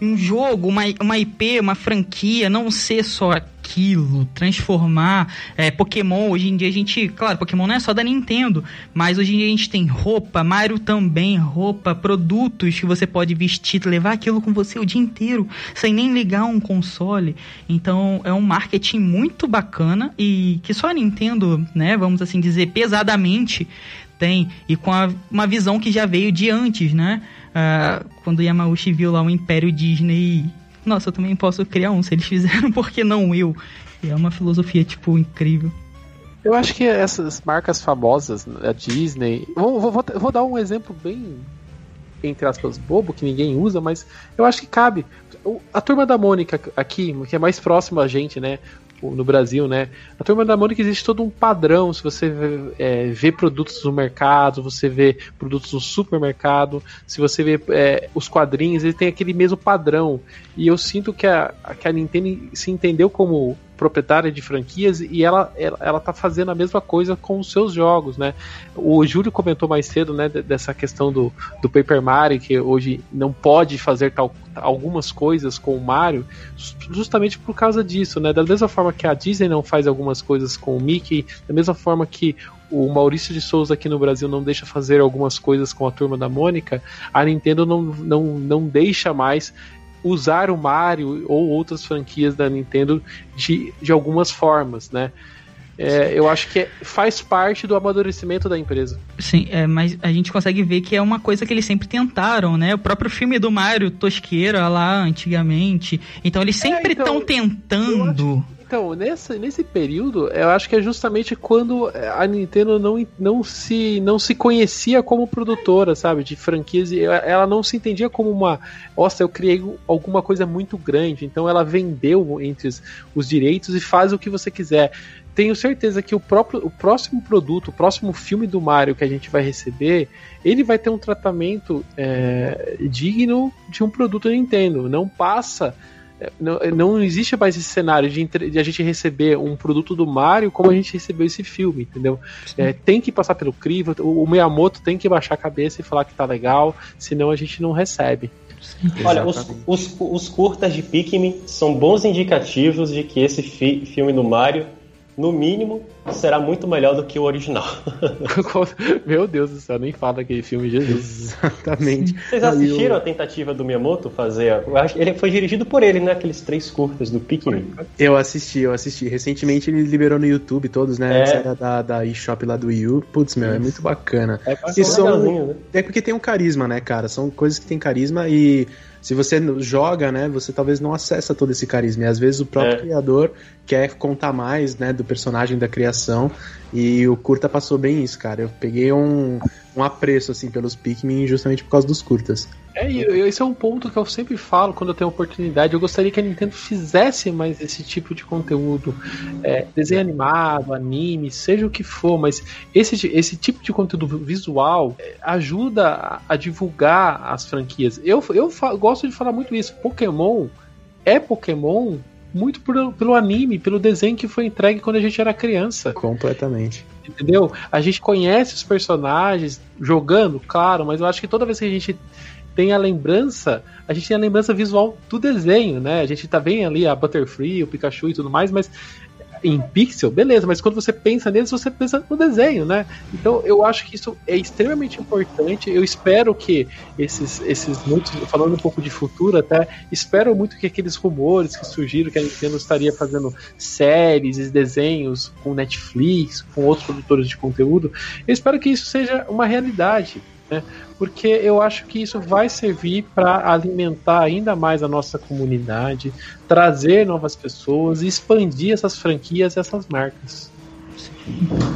um jogo, uma, uma IP, uma franquia, não ser só aquilo, transformar é, Pokémon. Hoje em dia a gente, claro, Pokémon não é só da Nintendo, mas hoje em dia a gente tem roupa, Mario também, roupa, produtos que você pode vestir, levar aquilo com você o dia inteiro, sem nem ligar um console. Então é um marketing muito bacana e que só a Nintendo, né, vamos assim dizer, pesadamente tem e com a, uma visão que já veio de antes, né? Uh, quando Yamauchi viu lá o Império Disney, nossa, eu também posso criar um. Se eles fizeram, por que não eu? E é uma filosofia, tipo, incrível. Eu acho que essas marcas famosas, a Disney. Vou, vou, vou dar um exemplo bem, entre aspas, bobo, que ninguém usa, mas eu acho que cabe. A turma da Mônica aqui, que é mais próxima a gente, né? No Brasil, né? A Turma da Mônica existe todo um padrão. Se você é, vê produtos no mercado, você vê produtos no supermercado, se você vê é, os quadrinhos, ele tem aquele mesmo padrão. E eu sinto que a, que a Nintendo se entendeu como proprietária de franquias e ela, ela, tá fazendo a mesma coisa com os seus jogos, né? O Júlio comentou mais cedo, né, dessa questão do, do Paper Mario, que hoje não pode fazer tal, algumas coisas com o Mario, justamente por causa disso, né? Da mesma forma que a Disney não faz algumas coisas com o Mickey, da mesma forma que o Maurício de Souza aqui no Brasil não deixa fazer algumas coisas com a turma da Mônica, a Nintendo não, não, não deixa mais usar o Mario ou outras franquias da Nintendo de, de algumas formas, né? É, eu acho que é, faz parte do amadurecimento da empresa. Sim, é, mas a gente consegue ver que é uma coisa que eles sempre tentaram, né? O próprio filme do Mario Tosqueira lá antigamente. Então eles é, sempre estão então, tentando. Então, nessa, nesse período, eu acho que é justamente quando a Nintendo não, não, se, não se conhecia como produtora, sabe? De franquias. Ela não se entendia como uma. Nossa, eu criei alguma coisa muito grande. Então ela vendeu entre os, os direitos e faz o que você quiser tenho certeza que o próprio o próximo produto, o próximo filme do Mario que a gente vai receber, ele vai ter um tratamento é, digno de um produto Nintendo. Não passa não, não existe mais esse cenário de, de, a gente receber um produto do Mario como a gente recebeu esse filme, entendeu? É, tem que passar pelo crivo, o, o Miyamoto tem que baixar a cabeça e falar que tá legal, senão a gente não recebe. Olha, os, os, os, curtas de Pikmin são bons indicativos de que esse fi, filme do Mario no mínimo, será muito melhor do que o original. Meu Deus do céu, nem fala daquele filme, Jesus. Exatamente. Vocês assistiram a tentativa do Miyamoto fazer? Ele foi dirigido por ele, né? Aqueles três curtas do Pikmin. Eu assisti, eu assisti. Recentemente ele liberou no YouTube todos, né? É. Era da, da eShop lá do Wii U. Putz, meu, é muito bacana. É, e são, né? é porque tem um carisma, né, cara? São coisas que tem carisma e se você joga, né, você talvez não acessa todo esse carisma. E às vezes o próprio é. criador quer contar mais, né, do personagem da criação. E o curta passou bem isso, cara. Eu peguei um, um apreço, assim, pelos Pikmin justamente por causa dos curtas. É, e esse é um ponto que eu sempre falo quando eu tenho oportunidade. Eu gostaria que a Nintendo fizesse mais esse tipo de conteúdo. É, desenho animado, anime, seja o que for, mas esse, esse tipo de conteúdo visual é, ajuda a, a, divulgar as franquias. Eu, eu gosto de falar muito isso. Pokémon é Pokémon muito por, pelo anime, pelo desenho que foi entregue quando a gente era criança. Completamente. Entendeu? A gente conhece os personagens jogando, claro, mas eu acho que toda vez que a gente tem a lembrança, a gente tem a lembrança visual do desenho, né? A gente tá vendo ali a Butterfree, o Pikachu e tudo mais, mas em pixel, beleza, mas quando você pensa neles, você pensa no desenho, né? Então eu acho que isso é extremamente importante. Eu espero que esses, esses muitos, falando um pouco de futuro até, espero muito que aqueles rumores que surgiram que a Nintendo estaria fazendo séries e desenhos com Netflix, com outros produtores de conteúdo, eu espero que isso seja uma realidade. Né? Porque eu acho que isso vai servir para alimentar ainda mais a nossa comunidade, trazer novas pessoas expandir essas franquias essas marcas.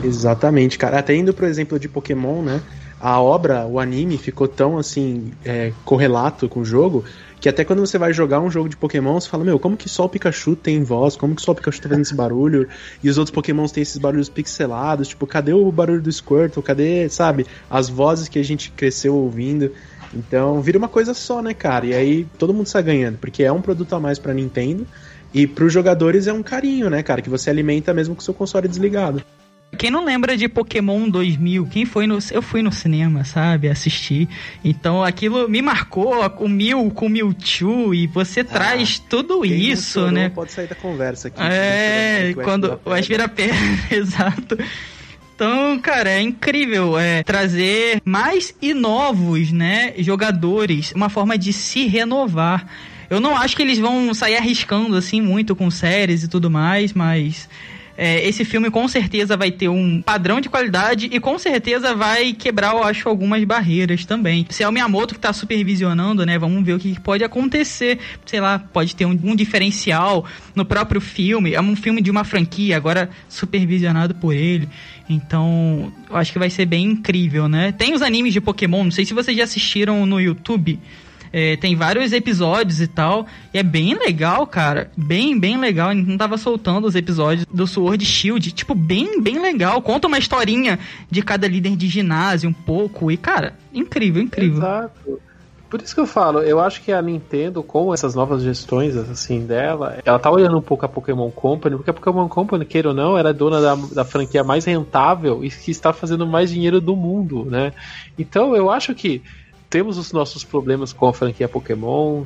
Exatamente, cara. Até indo pro exemplo de Pokémon, né? A obra, o anime, ficou tão assim, é, correlato com o jogo que até quando você vai jogar um jogo de Pokémon, você fala, meu, como que só o Pikachu tem voz? Como que só o Pikachu tá fazendo esse barulho? E os outros Pokémons têm esses barulhos pixelados? Tipo, cadê o barulho do Squirtle? Cadê, sabe, as vozes que a gente cresceu ouvindo? Então, vira uma coisa só, né, cara? E aí todo mundo sai ganhando, porque é um produto a mais pra Nintendo. E pros jogadores é um carinho, né, cara? Que você alimenta mesmo com o seu console desligado. Quem não lembra de Pokémon 2000? Quem foi no. Eu fui no cinema, sabe? Assistir. Então aquilo me marcou, o Mil com o Mewtwo, e você ah, traz tudo isso, né? Pode sair da conversa aqui. É, quando o Ash vira perna, exato. Então, cara, é incrível é, trazer mais e novos, né, jogadores, uma forma de se renovar. Eu não acho que eles vão sair arriscando assim muito com séries e tudo mais, mas é, esse filme com certeza vai ter um padrão de qualidade e com certeza vai quebrar, eu acho, algumas barreiras também. Se é o Miyamoto que está supervisionando, né? Vamos ver o que pode acontecer. Sei lá, pode ter um, um diferencial no próprio filme. É um filme de uma franquia, agora supervisionado por ele. Então, eu acho que vai ser bem incrível, né? Tem os animes de Pokémon, não sei se vocês já assistiram no YouTube. É, tem vários episódios e tal. E é bem legal, cara. Bem, bem legal. A gente não tava soltando os episódios do Sword Shield. Tipo, bem, bem legal. Conta uma historinha de cada líder de ginásio um pouco. E, cara, incrível, incrível. Exato. Por isso que eu falo, eu acho que a Nintendo, com essas novas gestões assim dela, ela tá olhando um pouco a Pokémon Company, porque a Pokémon Company, queira ou não, era dona da, da franquia mais rentável e que está fazendo mais dinheiro do mundo, né? Então eu acho que temos os nossos problemas com a franquia Pokémon,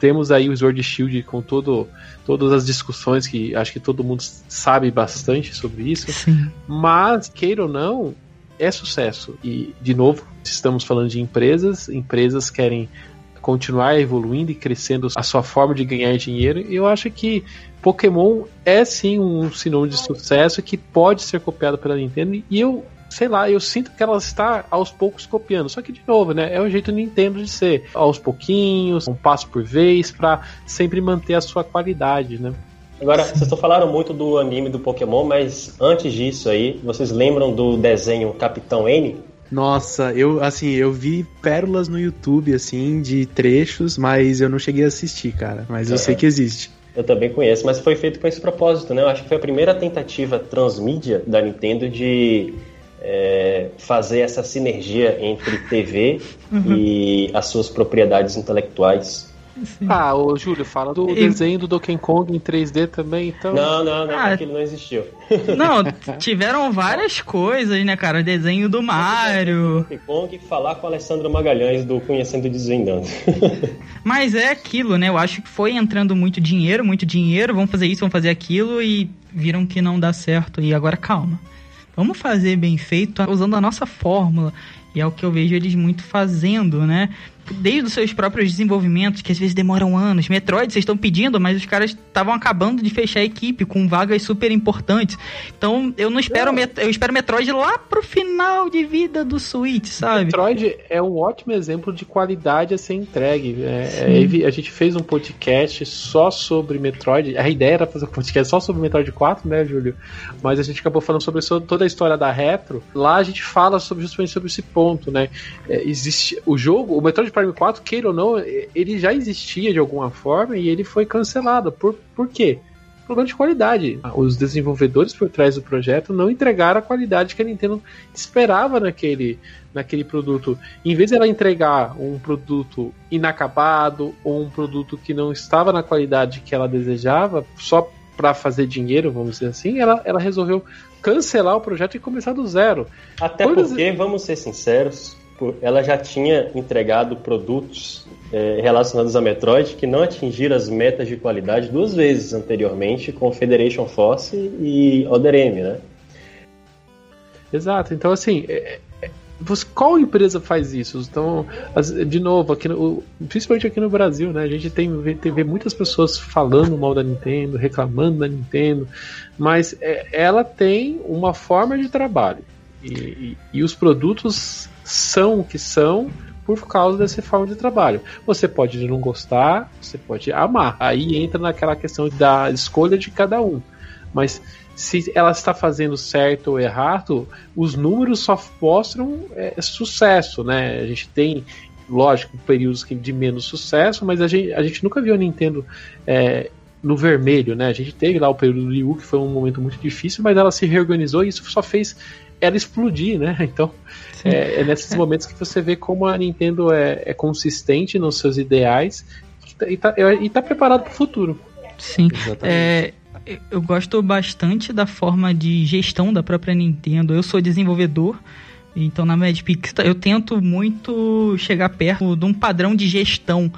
temos aí o Sword Shield com todo, todas as discussões que acho que todo mundo sabe bastante sobre isso. Sim. Mas, queira ou não, é sucesso. E, de novo, estamos falando de empresas, empresas querem continuar evoluindo e crescendo a sua forma de ganhar dinheiro. E eu acho que Pokémon é sim um sinônimo de sucesso que pode ser copiado pela Nintendo. E eu sei lá, eu sinto que ela está aos poucos copiando. Só que, de novo, né? É o jeito Nintendo de ser. Aos pouquinhos, um passo por vez, para sempre manter a sua qualidade, né? Agora, vocês estão falaram muito do anime do Pokémon, mas antes disso aí, vocês lembram do desenho Capitão N? Nossa, eu assim, eu vi pérolas no YouTube assim de trechos, mas eu não cheguei a assistir, cara, mas eu É. sei que existe. Eu também conheço, mas foi feito com esse propósito, né? Eu acho que foi a primeira tentativa transmídia da Nintendo de é, fazer essa sinergia entre TV e as suas propriedades intelectuais. Ah, ô Júlio, fala do E- desenho do Donkey Kong em 3D também, então. Não, não, não, Ah. aquilo não existiu. Não, tiveram várias coisas, né, cara? Desenho do Mario. Donkey Kong falar com a Alessandra Magalhães do Conhecendo e Desvendando. Mas é aquilo, né? Eu acho que foi entrando muito dinheiro, muito dinheiro, vamos fazer isso, vamos fazer aquilo e viram que não dá certo. E agora calma. Vamos fazer bem feito usando a nossa fórmula. E é o que eu vejo eles muito fazendo, né? Desde os seus próprios desenvolvimentos, que às vezes demoram anos. Metroid, vocês estão pedindo, mas os caras estavam acabando de fechar a equipe com vagas super importantes. Então eu não espero, Met- eu espero Metroid lá pro final de vida do Switch, sabe? Metroid é um ótimo exemplo de qualidade a ser entregue. É, é, a gente fez um podcast só sobre Metroid. A ideia era fazer um podcast só sobre Metroid 4, né, Júlio? Mas a gente acabou falando sobre so- toda a história da Retro. Lá a gente fala sobre, justamente sobre esse ponto, né? É, existe o jogo, o Metroid Prime 4, queira ou não, ele já existia de alguma forma e ele foi cancelado. Por, por quê? Problema de qualidade. Os desenvolvedores por trás do projeto não entregaram a qualidade que a Nintendo esperava naquele, naquele produto. Em vez de ela entregar um produto inacabado ou um produto que não estava na qualidade que ela desejava, só para fazer dinheiro, vamos dizer assim, ela, ela resolveu cancelar o projeto e começar do zero. Até Coisas- porque, vamos ser sinceros, ela já tinha entregado produtos é, relacionados a Metroid que não atingiram as metas de qualidade duas vezes anteriormente com Federation Force e Other M, né? Exato. Então, assim, é- é- qual empresa faz isso? Então, as- de novo, aqui no- principalmente aqui no Brasil, né? A gente tem, tem- vê muitas pessoas falando mal da Nintendo, reclamando da Nintendo, mas é, ela tem uma forma de trabalho. E, e- e os produtos são o que são por causa dessa forma de trabalho. Você pode não gostar, você pode amar. Aí entra naquela questão da escolha de cada um. Mas se ela está fazendo certo ou errado, os números só mostram é, sucesso, né? A gente tem, lógico, períodos de menos sucesso, mas a gente, a gente nunca viu a Nintendo é, no vermelho, né? A gente teve lá o período do Wii U, que foi um momento muito difícil, mas ela se reorganizou e isso só fez ela explodir, né? Então, é, é nesses momentos que você vê como a Nintendo é, é consistente nos seus ideais e está e tá preparado para o futuro. Sim. Exatamente. É, eu gosto bastante da forma de gestão da própria Nintendo. Eu sou desenvolvedor, então na Madpix eu tento muito chegar perto de um padrão de gestão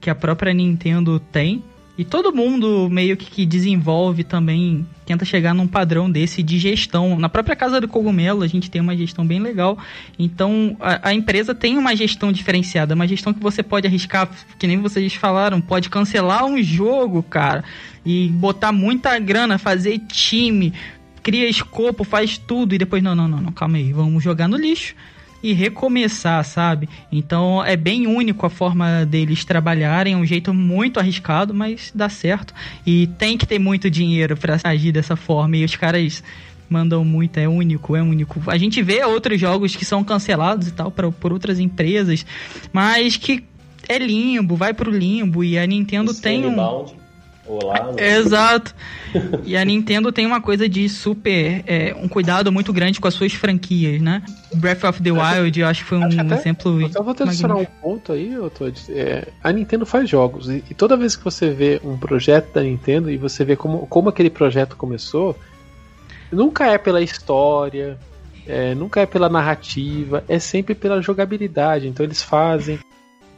que a própria Nintendo tem. E todo mundo meio que, que desenvolve também, tenta chegar num padrão desse de gestão. Na própria Casa do Cogumelo a gente tem uma gestão bem legal. Então a, a empresa tem uma gestão diferenciada, uma gestão que você pode arriscar, que nem vocês falaram, pode cancelar um jogo, cara, e botar muita grana, fazer time, cria escopo, faz tudo e depois não, não, não, não, calma aí, vamos jogar no lixo e recomeçar, sabe? Então é bem único a forma deles trabalharem, é um jeito muito arriscado, mas dá certo. E tem que ter muito dinheiro pra agir dessa forma. E os caras mandam muito, é único, é único. A gente vê outros jogos que são cancelados e tal pra, por outras empresas, mas que é limbo, vai pro limbo e a Nintendo tem um Olá? Exato. E a Nintendo tem uma coisa de super. é, um cuidado muito grande com as suas franquias, né? Breath of the Wild, eu acho que foi um até- exemplo. Eu só vou te adicionar um ponto aí, eu tô, é, a Nintendo faz jogos e, e toda vez que você vê um projeto da Nintendo e você vê como, como aquele projeto começou, nunca é pela história, é, nunca é pela narrativa, é sempre pela jogabilidade. Então eles fazem.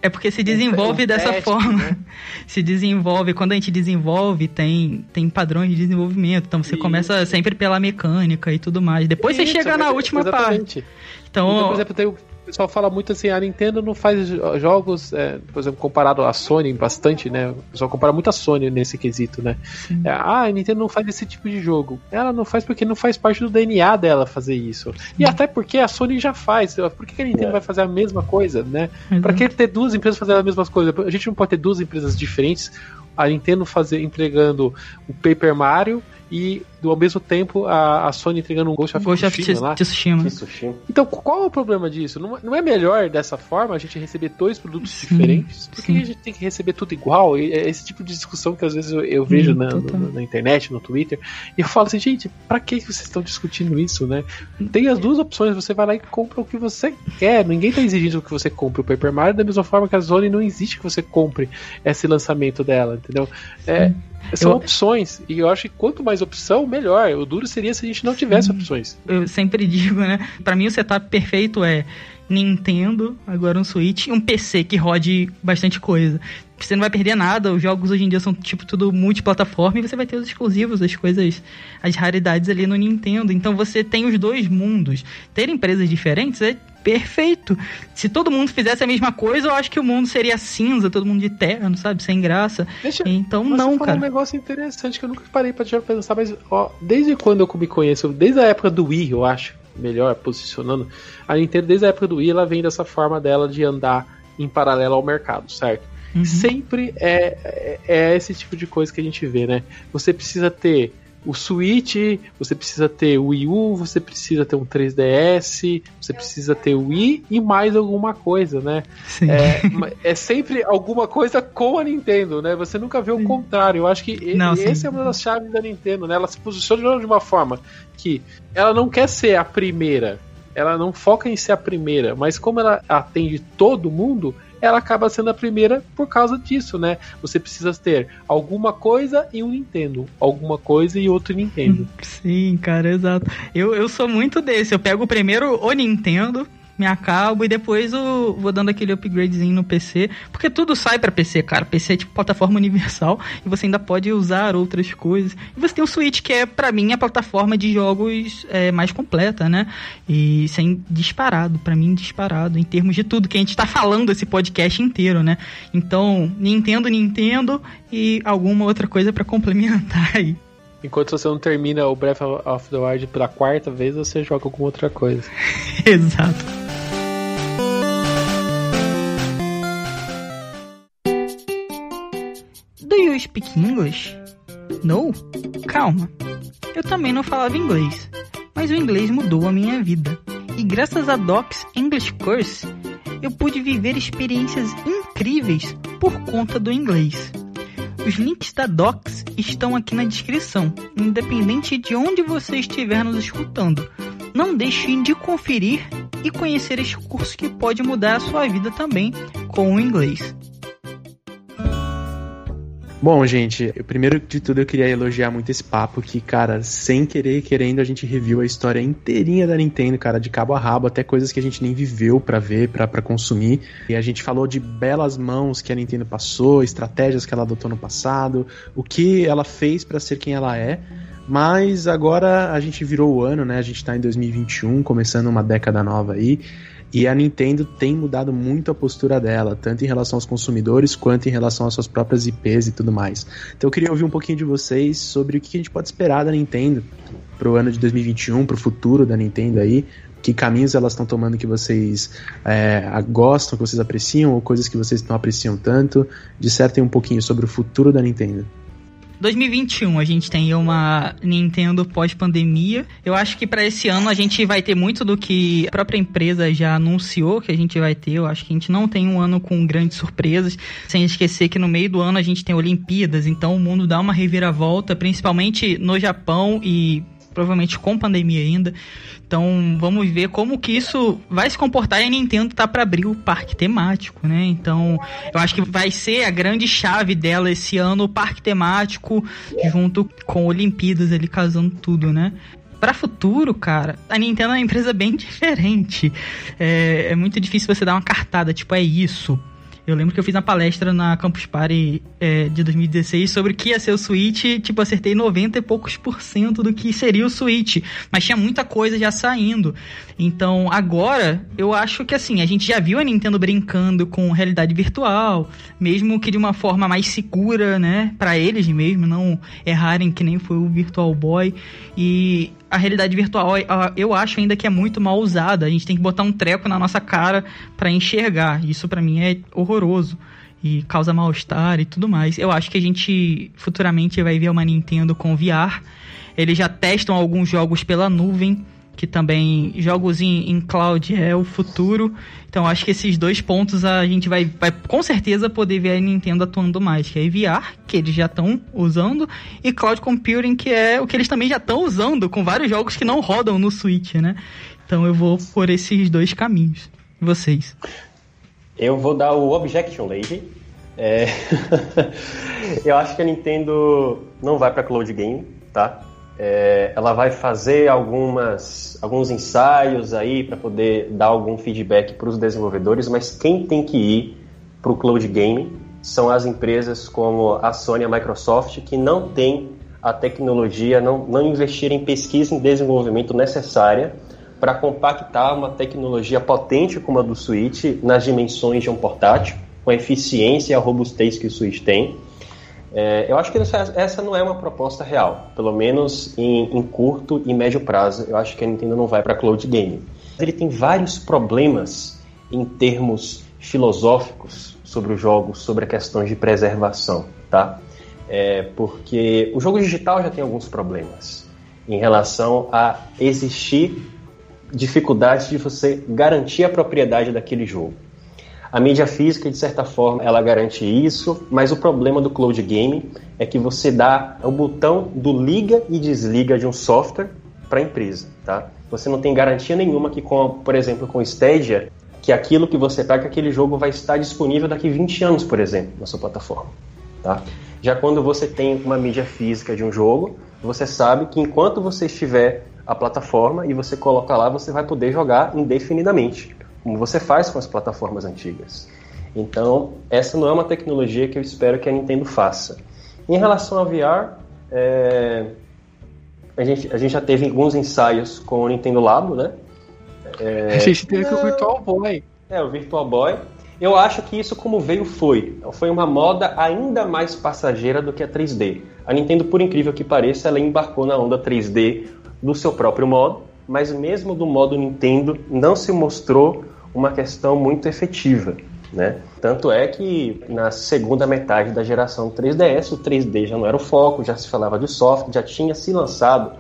É porque se desenvolve um dessa teste, forma. né? Se desenvolve. Quando a gente desenvolve, tem, tem padrões de desenvolvimento. Então você Isso. começa sempre pela mecânica e tudo mais. Depois você Isso, chega na é- última parte. exatamente. Então, Então, por exemplo, tem, o pessoal fala muito assim, a Nintendo não faz jo- jogos, é, por exemplo, comparado à Sony bastante, né? O pessoal compara muito a Sony nesse quesito, né? É, ah, a Nintendo não faz esse tipo de jogo. Ela não faz porque não faz parte do DNA dela fazer isso. E até porque a Sony já faz. Por que a Nintendo É. vai fazer a mesma coisa, né? Pra que ter duas empresas fazendo a mesma coisa? A gente não pode ter duas empresas diferentes. a Nintendo fazer, entregando o Paper Mario e ao mesmo tempo a, a Sony entregando um Ghost of Ghost Tsushima lá. Tsushima. Tsushima. Então, qual é o problema disso? Não, não é melhor dessa forma a gente receber dois produtos Sim, diferentes? Por que a gente tem que receber tudo igual? E é esse tipo de discussão que às vezes eu, eu vejo Hum, na, no- na internet, no Twitter, e eu falo assim, gente, pra que que vocês estão discutindo isso, né? Tem as duas opções, você vai lá e compra o que você quer. Ninguém tá exigindo que você compre o Paper Mario, da mesma forma que a Sony não exige que você compre esse lançamento dela, entendeu? É, são Eu- opções, e eu acho que quanto mais opção, melhor. O duro seria se a gente não tivesse opções. eu sempre digo, né? Pra mim o setup perfeito é Nintendo, agora um Switch e um PC que rode bastante coisa. Você não vai perder nada, os jogos hoje em dia são tipo tudo multiplataforma e você vai ter os exclusivos, as coisas, as raridades ali no Nintendo. Então você tem os dois mundos. Ter empresas diferentes é perfeito. Se todo mundo fizesse a mesma coisa, eu acho que o mundo seria cinza, todo mundo de terno, sabe? Sem graça. Deixa, Então não, cara. um negócio interessante que eu nunca parei pra já pensar, mas ó, desde quando eu me conheço, desde a época do Wii, eu acho, melhor posicionando, a Nintendo desde a época do Wii, ela vem dessa forma dela de andar em paralelo ao mercado, certo? Uhum. Sempre é, é, é esse tipo de coisa que a gente vê, né? Você precisa ter o Switch, você precisa ter o Wii U, você precisa ter um 3DS, você precisa ter o Wii e mais alguma coisa, né? Sim. É, é sempre alguma coisa com a Nintendo, né? Você nunca vê o contrário. Eu acho que e- Não, sim. esse é uma das chaves da Nintendo, né? Ela se posiciona de uma forma que ela não quer ser a primeira, ela não foca em ser a primeira, mas como ela atende todo mundo, ela acaba sendo a primeira por causa disso, né? Você precisa ter alguma coisa e um Nintendo, alguma coisa e outro Nintendo. Sim, cara, exato. Eu, eu sou muito desse. Eu pego primeiro o Nintendo, me acabo e depois eu vou dando aquele upgradezinho no PC. Porque tudo sai pra PC, cara. PC é tipo plataforma universal e você ainda pode usar outras coisas. E você tem o Switch, que é pra mim a plataforma de jogos é, mais completa, né? E sem disparado, pra mim disparado, em termos de tudo que a gente tá falando esse podcast inteiro, né? Então, Nintendo, Nintendo e alguma outra coisa pra complementar aí. Enquanto você não termina o Breath of the Wild pela quarta vez, você joga alguma outra coisa. Exato. Do you speak English? No? Calma. Eu também não falava inglês, mas o inglês mudou a minha vida. E graças a Docs English Course, eu pude viver experiências incríveis por conta do inglês. Os links da Docs estão aqui na descrição, independente de onde você estiver nos escutando. Não deixe de conferir e conhecer este curso que pode mudar a sua vida também com o inglês. Bom, gente, eu, primeiro de tudo eu queria elogiar muito esse papo que, cara, sem querer, querendo, a gente reviu a história inteirinha da Nintendo, cara, de cabo a rabo, até coisas que a gente nem viveu pra ver, pra consumir. E a gente falou de belas mãos que a Nintendo passou, estratégias que ela adotou no passado, o que ela fez pra ser quem ela é. Mas agora a gente virou o ano, né? A gente tá em 2021, começando uma década nova aí. E a Nintendo tem mudado muito a postura dela, tanto em relação aos consumidores quanto em relação às suas próprias IPs e tudo mais. Então eu queria ouvir um pouquinho de vocês sobre o que a gente pode esperar da Nintendo pro ano de 2021, pro futuro da Nintendo aí. Que caminhos elas estão tomando que vocês é, gostam, que vocês apreciam, ou coisas que vocês não apreciam tanto. Dissertem um pouquinho sobre o futuro da Nintendo. 2021 a gente tem uma Nintendo pós-pandemia. Eu acho que para esse ano a gente vai ter muito do que a própria empresa já anunciou que a gente vai ter. Eu acho que a gente não tem um ano com grandes surpresas, sem esquecer que no meio do ano a gente tem Olimpíadas, então o mundo dá uma reviravolta, principalmente no Japão e provavelmente com pandemia ainda. Então vamos ver como que isso vai se comportar e a Nintendo tá para abrir o parque temático, né? Então eu acho que vai ser a grande chave dela esse ano, o parque temático junto com Olimpíadas ali casando tudo, né? Para futuro, cara, a Nintendo é uma empresa bem diferente. É, é muito difícil você dar uma cartada, tipo, é isso. Eu lembro que eu fiz uma palestra na Campus Party é, de 2016 sobre o que ia ser o Switch. Tipo, acertei 90 e poucos por cento do que seria o Switch. Mas tinha muita coisa já saindo. Então, agora, eu acho que assim, a gente já viu a Nintendo brincando com realidade virtual. Mesmo que de uma forma mais segura, né? Pra eles mesmo, não errarem que nem foi o Virtual Boy. E a realidade virtual eu acho ainda que é muito mal usada. A gente tem que botar um treco na nossa cara para enxergar. Isso para mim é horroroso e causa mal-estar e tudo mais. Eu acho que a gente futuramente vai ver uma Nintendo com VR. Eles já testam alguns jogos pela nuvem que também jogos em, em cloud é o futuro. Então acho que esses dois pontos a gente vai, vai com certeza poder ver a Nintendo atuando mais, que é VR, que eles já estão usando, e cloud computing, que é o que eles também já estão usando com vários jogos que não rodam no Switch, né? Então eu vou por esses dois caminhos. E vocês? Eu vou dar o Objection Lady. É... eu acho que a Nintendo não vai para cloud game, tá? É, ela vai fazer algumas, alguns ensaios aí para poder dar algum feedback para os desenvolvedores, mas quem tem que ir para o cloud game são as empresas como a Sony e a Microsoft, que não têm a tecnologia, não, não investiram em pesquisa e desenvolvimento necessária para compactar uma tecnologia potente como a do Switch nas dimensões de um portátil, com a eficiência e a robustez que o Switch tem. É, eu acho que essa não é uma proposta real, pelo menos em, em, curto e médio prazo. Eu acho que a Nintendo não vai para cloud game. Ele tem vários problemas em termos filosóficos sobre o jogo, sobre a questão de preservação, tá? É, porque o jogo digital já tem alguns problemas em relação a existir dificuldade de você garantir a propriedade daquele jogo. A mídia física, de certa forma, ela garante isso, mas o problema do cloud game é que você dá o botão do liga e desliga de um software para a empresa, tá? Você não tem garantia nenhuma que, com, por exemplo, com o Stadia, que aquilo que você pega, aquele jogo vai estar disponível daqui 20 anos, por exemplo, na sua plataforma, tá? Já quando você tem uma mídia física de um jogo, você sabe que enquanto você estiver a plataforma e você coloca lá, você vai poder jogar indefinidamente como você faz com as plataformas antigas. Então, essa não é uma tecnologia que eu espero que a Nintendo faça. Em relação ao VR, é, a, gente, a gente já teve alguns ensaios com o Nintendo Labo, né? É, a gente teve com o Virtual Boy. É, o Virtual Boy. Eu acho que isso, como veio, foi. Foi uma moda ainda mais passageira do que a 3D. A Nintendo, por incrível que pareça, ela embarcou na onda 3D do seu próprio modo, mas mesmo do modo Nintendo não se mostrou uma questão muito efetiva. Né? Tanto é que na segunda metade da geração 3DS, o 3D já não era o foco, já se falava de software, já tinha se lançado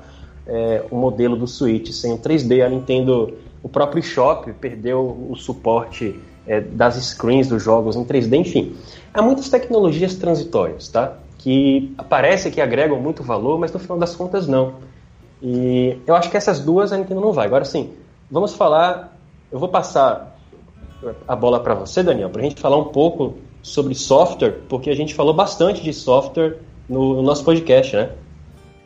é, o modelo do Switch sem o 3D. A Nintendo, o próprio Shop, perdeu o suporte é, das screens dos jogos em 3D, enfim. Há muitas tecnologias transitórias, tá? Que parece que agregam muito valor, mas no final das contas não. E eu acho que essas duas a Nintendo não vai. Agora sim, vamos falar eu vou passar a bola para você, Daniel, para a gente falar um pouco sobre software, porque a gente falou bastante de software no, no nosso podcast, né?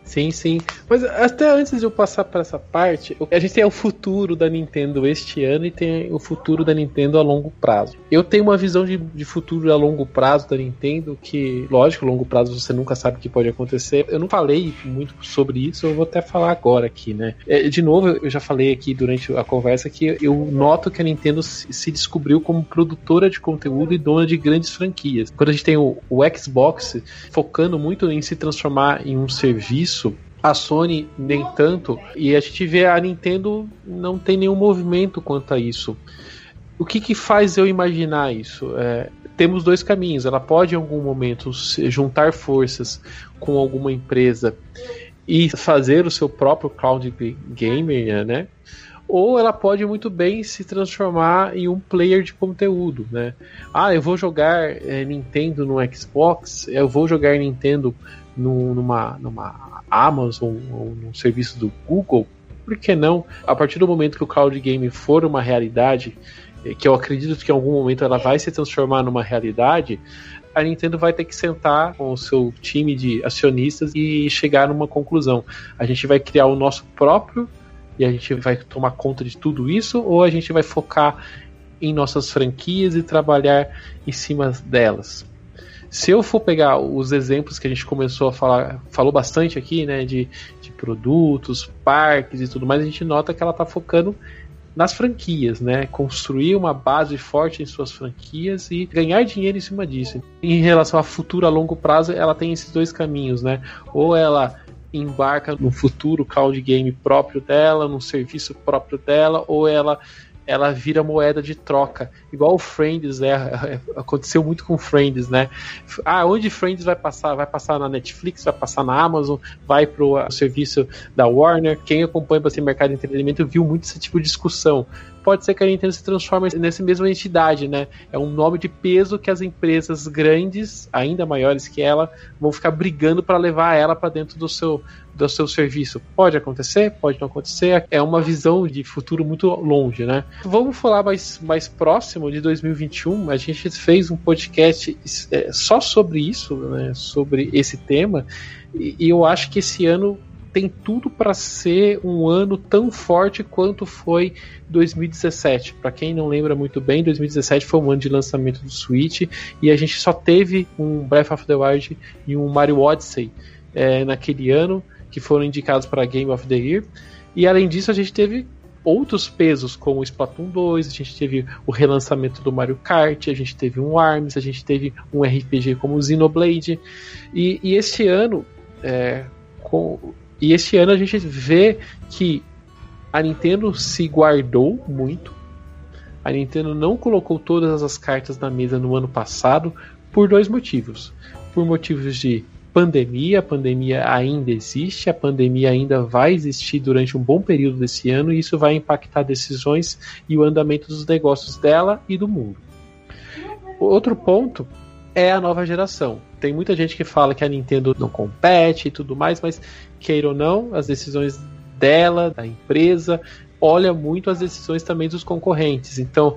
Sim, sim. Mas até antes de eu passar para essa parte, a gente tem o futuro da Nintendo este ano e tem o futuro da Nintendo a longo prazo. Eu tenho uma visão de, de futuro a longo prazo da Nintendo que, lógico, a longo prazo você nunca sabe o que pode acontecer. Eu não falei muito sobre isso, eu vou até falar agora aqui, né? É, de novo, eu já falei aqui durante a conversa que eu noto que a Nintendo se descobriu como produtora de conteúdo e dona de grandes franquias. Quando a gente tem o, o Xbox focando muito em se transformar em um serviço isso. A Sony nem tanto. E a gente vê a Nintendo não tem nenhum movimento quanto a isso. O que, que faz eu imaginar isso? É, temos dois caminhos. Ela pode em algum momento juntar forças com alguma empresa e fazer o seu próprio cloud gamer, né? Ou ela pode muito bem se transformar em um player de conteúdo, né? Ah, eu vou jogar é, Nintendo no Xbox, eu vou jogar Nintendo no, numa, numa Amazon ou num serviço do Google, por que não? A partir do momento que o cloud game for uma realidade, eh, que eu acredito que em algum momento ela vai se transformar numa realidade, a Nintendo vai ter que sentar com o seu time de acionistas e chegar numa conclusão. A gente vai criar o nosso próprio e a gente vai tomar conta de tudo isso ou a gente vai focar em nossas franquias e trabalhar em cima delas? Se eu for pegar os exemplos que a gente começou a falar, falou bastante aqui, né, de, de produtos, parques e tudo mais, a gente nota que ela está focando nas franquias, né? Construir uma base forte em suas franquias e ganhar dinheiro em cima disso. Em relação a futuro a longo prazo, ela tem esses dois caminhos, né? Ou ela embarca no futuro cloud game próprio dela, num serviço próprio dela, ou ela ela vira moeda de troca. Igual o Friends, né? Aconteceu muito com Friends, né? Ah, onde Friends vai passar? Vai passar na Netflix, vai passar na Amazon, vai pro serviço da Warner. Quem acompanha o mercado de entretenimento viu muito esse tipo de discussão. Pode ser que a Nintendo se transforme nessa mesma entidade, né? É um nome de peso que as empresas grandes, ainda maiores que ela, vão ficar brigando para levar ela para dentro do seu do seu serviço. Pode acontecer, pode não acontecer. É uma visão de futuro muito longe, né? Vamos falar mais, mais próximo de 2021. A gente fez um podcast é, só sobre isso, né? Sobre esse tema. E, e eu acho que esse ano tem tudo para ser um ano tão forte quanto foi 2017. Para quem não lembra muito bem, 2017 foi um ano de lançamento do Switch e a gente só teve um Breath of the Wild e um Mario Odyssey é, naquele ano que foram indicados para Game of the Year. E além disso, a gente teve outros pesos, como o Splatoon 2, a gente teve o relançamento do Mario Kart, a gente teve um ARMS, a gente teve um RPG como o Xenoblade. E, e este ano, é, com, e este ano a gente vê que a Nintendo se guardou muito. A Nintendo não colocou todas as cartas na mesa no ano passado por dois motivos. Por motivos de pandemia, a pandemia ainda existe, a pandemia ainda vai existir durante um bom período desse ano e isso vai impactar decisões e o andamento dos negócios dela e do mundo. Outro ponto é a nova geração. Tem muita gente que fala que a Nintendo não compete e tudo mais, mas queira ou não, as decisões dela, da empresa, olha muito as decisões também dos concorrentes. Então,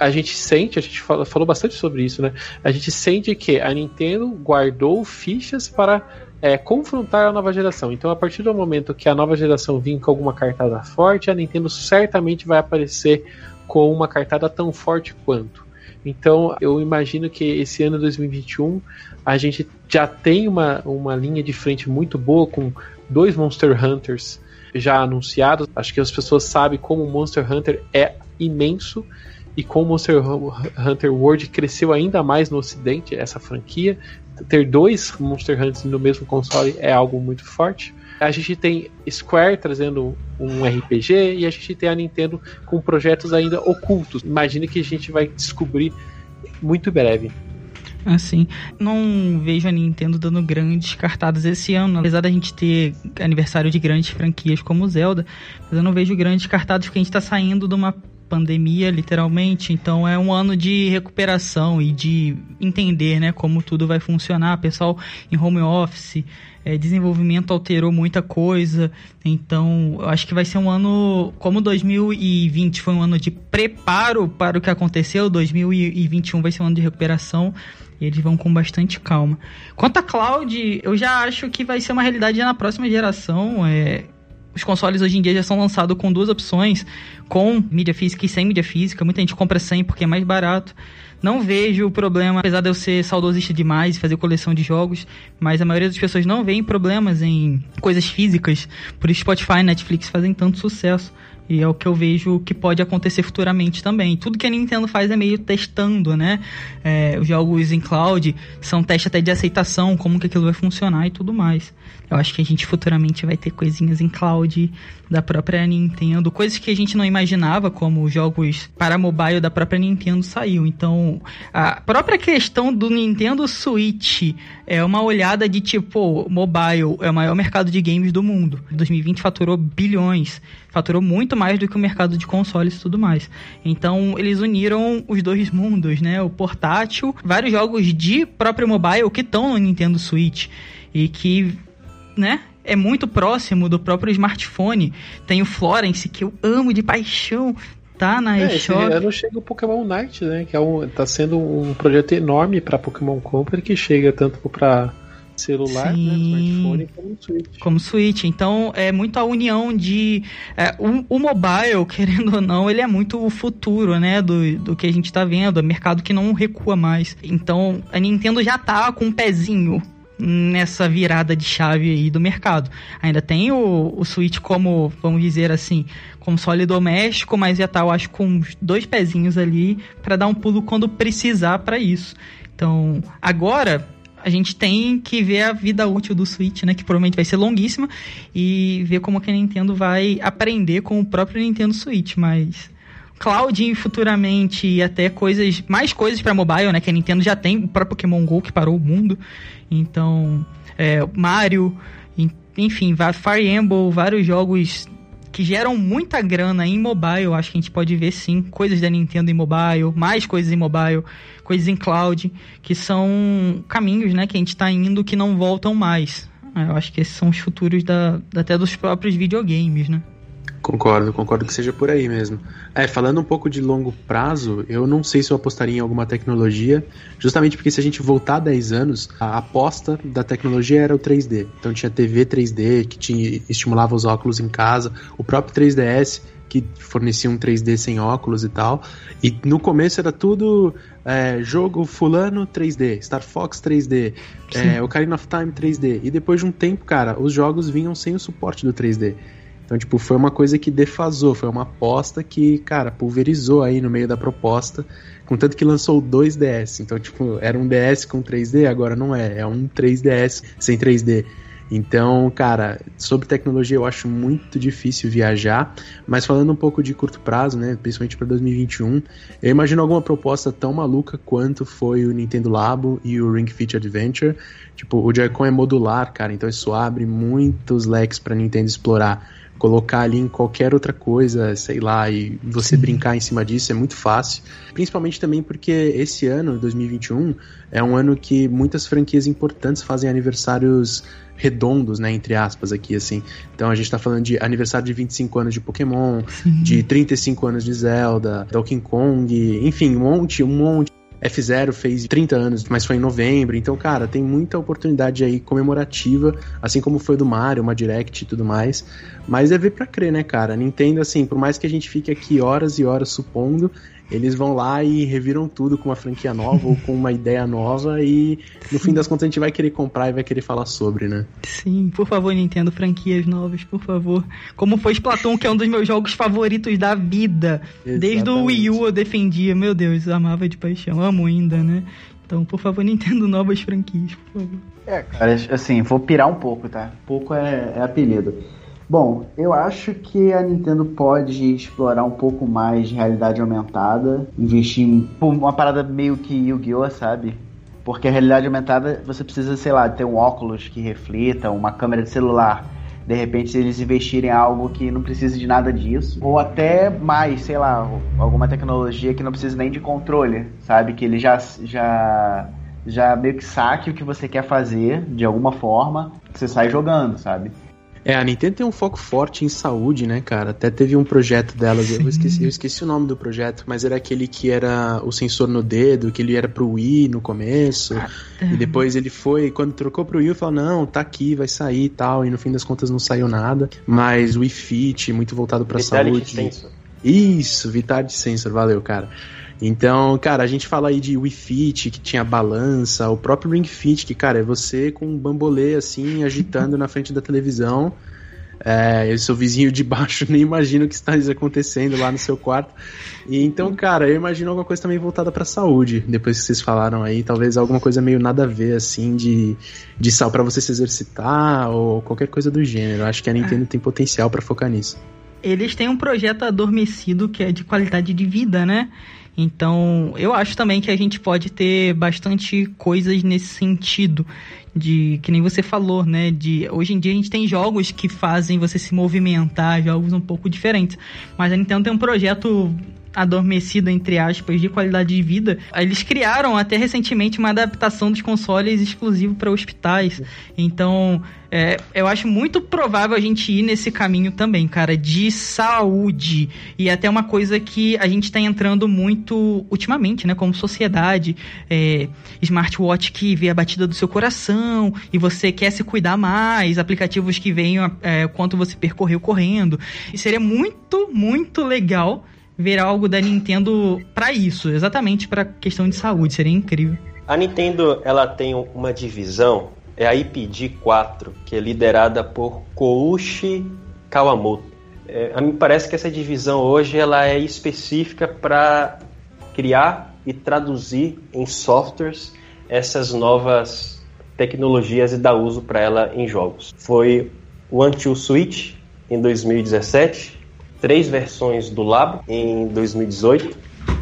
a gente sente, a gente fala, falou bastante sobre isso, né? A gente sente que a Nintendo guardou fichas para é, confrontar a nova geração. Então, a partir do momento que a nova geração vir com alguma cartada forte, a Nintendo certamente vai aparecer com uma cartada tão forte quanto. Então, eu imagino que esse ano 2021 a gente já tem uma, uma linha de frente muito boa com dois Monster Hunters já anunciados. Acho que as pessoas sabem como o Monster Hunter é imenso e com Monster Hunter World cresceu ainda mais no ocidente essa franquia. Ter dois Monster Hunters no mesmo console é algo muito forte. A gente tem Square trazendo um RPG e a gente tem a Nintendo com projetos ainda ocultos. Imagina que a gente vai descobrir muito breve. Assim, não vejo a Nintendo dando grandes cartadas esse ano, apesar da gente ter aniversário de grandes franquias como Zelda, mas eu não vejo grandes cartadas porque a gente está saindo de uma pandemia, literalmente. Então é um ano de recuperação e de entender, né, como tudo vai funcionar. Pessoal em home office, é, desenvolvimento alterou muita coisa. Então eu acho que vai ser um ano, como 2020 foi um ano de preparo para o que aconteceu, 2021 vai ser um ano de recuperação. E eles vão com bastante calma. Quanto a cloud, eu já acho que vai ser uma realidade na próxima geração. É, os consoles hoje em dia já são lançados com duas opções, com mídia física e sem mídia física. Muita gente compra sem porque é mais barato. Não vejo o problema, apesar de eu ser saudosista demais e fazer coleção de jogos, mas a maioria das pessoas não vê problemas em coisas físicas. Por isso Spotify e Netflix fazem tanto sucesso. E é o que eu vejo que pode acontecer futuramente também. Tudo que a Nintendo faz é meio testando, né? É, os jogos em cloud são testes até de aceitação, como que aquilo vai funcionar e tudo mais. Eu acho que a gente futuramente vai ter coisinhas em cloud da própria Nintendo, coisas que a gente não imaginava, como jogos para mobile da própria Nintendo saiu. Então, a própria questão do Nintendo Switch é uma olhada de tipo, mobile é o maior mercado de games do mundo. 2020 faturou bilhões, faturou muito do que o mercado de consoles e tudo mais. Então, eles uniram os dois mundos, né? O portátil, vários jogos de próprio mobile que estão no Nintendo Switch e que né? É muito próximo do próprio smartphone. Tem o Florence, que eu amo de paixão. Tá na é, eShop. Esse ano chega o Pokémon Night, né? Que é um, tá sendo um projeto enorme para Pokémon Company que chega tanto para celular, né, smartphone como Switch. Como Switch. Então é muito a união de. É, o, o, mobile, querendo ou não, ele é muito o futuro, né? Do, do que a gente tá vendo. É mercado que não recua mais. Então a Nintendo já tá com um pezinho nessa virada de chave aí do mercado. Ainda tem o, o Switch como, vamos dizer assim, console doméstico, mas já tá, eu acho, com dois pezinhos ali para dar um pulo quando precisar para isso. Então, agora a gente tem que ver a vida útil do Switch, né? Que provavelmente vai ser longuíssima. E ver como que a Nintendo vai aprender com o próprio Nintendo Switch. Mas cloud futuramente e até coisas, mais coisas para mobile, né? Que a Nintendo já tem, o próprio Pokémon GO que parou o mundo. Então, é, Mario, enfim, Fire Emblem, vários jogos que geram muita grana em mobile, acho que a gente pode ver sim, coisas da Nintendo em mobile, mais coisas em mobile, coisas em cloud, que são caminhos, né, que a gente está indo que não voltam mais. Eu acho que esses são os futuros da, até dos próprios videogames, né? Concordo, concordo que seja por aí mesmo. É, falando um pouco de longo prazo, eu não sei se eu apostaria em alguma tecnologia, justamente porque se a gente voltar 10 anos, a aposta da tecnologia era o 3D. Então tinha TV 3D que tinha, estimulava os óculos em casa, o próprio 3DS que fornecia um 3D sem óculos e tal. E no começo era tudo é, jogo fulano 3D, Star Fox 3D, é, Ocarina of Time 3D. E depois de um tempo, cara, os jogos vinham sem o suporte do 3D. Então, tipo, foi uma coisa que defasou, foi uma aposta que, cara, pulverizou aí no meio da proposta, contanto que lançou dois DS. Então, tipo, era um DS com 3D, agora não é, é um 3DS sem 3D. Então, cara, sobre tecnologia eu acho muito difícil viajar, mas falando um pouco de curto prazo, né, principalmente para 2021, eu imagino alguma proposta tão maluca quanto foi o Nintendo Labo e o Ring Fit Adventure. Tipo, o Joy-Con é modular, cara, então isso abre muitos leques para Nintendo explorar colocar ali em qualquer outra coisa, sei lá, e você Sim. brincar em cima disso é muito fácil. Principalmente também porque esse ano, 2021, é um ano que muitas franquias importantes fazem aniversários redondos, né, entre aspas aqui, assim. Então a gente tá falando de aniversário de 25 anos de Pokémon, Sim. de 35 anos de Zelda, Donkey Kong, enfim, um monte, um monte. F0 fez 30 anos, mas foi em novembro. Então, cara, tem muita oportunidade aí comemorativa, assim como foi do Mario, uma Direct e tudo mais. Mas é ver pra crer, né, cara? Nintendo, assim, por mais que a gente fique aqui horas e horas supondo, eles vão lá e reviram tudo com uma franquia nova ou com uma ideia nova e no Sim. fim das contas a gente vai querer comprar e vai querer falar sobre, né? Sim, por favor, Nintendo, franquias novas, por favor. Como foi Splatoon, que é um dos meus jogos favoritos da vida. Exatamente. Desde o Wii U eu defendia, meu Deus, amava de paixão, amo ainda, né? Então, por favor, Nintendo, novas franquias, por favor. É, cara, assim, vou pirar um pouco, tá? Pouco é, é apelido. Bom, eu acho que a Nintendo pode explorar um pouco mais de realidade aumentada, investir em uma parada meio que Yu-Gi-Oh!, sabe? Porque a realidade aumentada você precisa, sei lá, ter um óculos que reflita, uma câmera de celular. De repente, eles investirem em algo que não precisa de nada disso. Ou até mais, sei lá, alguma tecnologia que não precisa nem de controle, sabe? Que ele já, já, já meio que saque o que você quer fazer de alguma forma, que você sai jogando, sabe? É, a Nintendo tem um foco forte em saúde, né, cara? Até teve um projeto delas, eu esqueci, eu esqueci o nome do projeto, mas era aquele que era o sensor no dedo, que ele era pro Wii no começo, ah, e depois ele foi, quando trocou pro Wii, falou, não, tá aqui, vai sair e tal, e no fim das contas não saiu nada, mas o Wii Fit, muito voltado pra Vitality saúde. Sensor. Isso, Vitality Sensor, valeu, cara. Então, cara, a gente fala aí de Wii Fit, que tinha balança, o próprio Ring Fit, que, cara, é você com um bambolê assim, agitando na frente da televisão. É, eu sou vizinho de baixo, nem imagino o que está acontecendo lá no seu quarto. E então, cara, eu imagino alguma coisa também voltada para saúde, depois que vocês falaram aí, talvez alguma coisa meio nada a ver assim de de sal para você se exercitar ou qualquer coisa do gênero. Acho que a Nintendo tem potencial para focar nisso. Eles têm um projeto adormecido que é de qualidade de vida, né? Então, eu acho também que a gente pode ter bastante coisas nesse sentido de que nem você falou, né? De hoje em dia a gente tem jogos que fazem você se movimentar, jogos um pouco diferentes. Mas a Nintendo tem um projeto adormecido, entre aspas, de qualidade de vida, eles criaram até recentemente uma adaptação dos consoles exclusivo para hospitais. Então, é, eu acho muito provável a gente ir nesse caminho também, cara, de saúde. E até uma coisa que a gente está entrando muito ultimamente, né, como sociedade. É, smartwatch que vê a batida do seu coração e você quer se cuidar mais, aplicativos que veem é, quanto você percorreu correndo. E seria muito, muito legal ver algo da Nintendo para isso, exatamente para questão de saúde, seria incrível. A Nintendo, ela tem uma divisão, é a IPD 4, que é liderada por Koushi Kawamoto. É, a mim parece que essa divisão hoje ela é específica para criar e traduzir em softwares essas novas tecnologias e dar uso para ela em jogos. Foi o Until Switch em 2017, três versões do Labo em 2018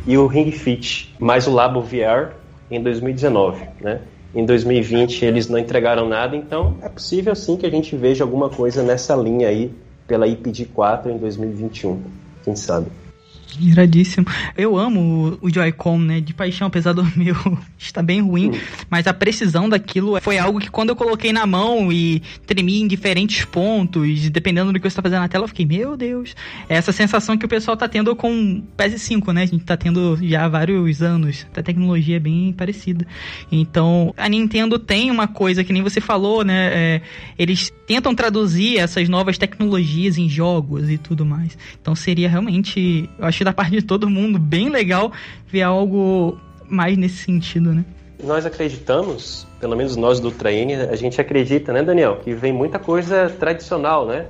e o Ring Fit mais o Labo VR em 2019, né? Em 2020 eles não entregaram nada, então é possível sim que a gente veja alguma coisa nessa linha aí pela IPD4 em 2021, quem sabe. Iradíssimo. Eu amo o Joy-Con, né? De paixão, apesar do meu está bem ruim. Mas a precisão daquilo foi algo que quando eu coloquei na mão e tremi em diferentes pontos, dependendo do que você está fazendo na tela, eu fiquei, meu Deus. É essa sensação que o pessoal tá tendo com o PS5, né? A gente tá tendo já há vários anos. A tecnologia é bem parecida. Então, a Nintendo tem uma coisa que nem você falou, né? É, eles tentam traduzir essas novas tecnologias em jogos e tudo mais. Então seria realmente, eu acho da parte de todo mundo, bem legal ver algo mais nesse sentido, né? Nós acreditamos, pelo menos nós do Traine, a gente acredita, né, Daniel, que vem muita coisa tradicional, né?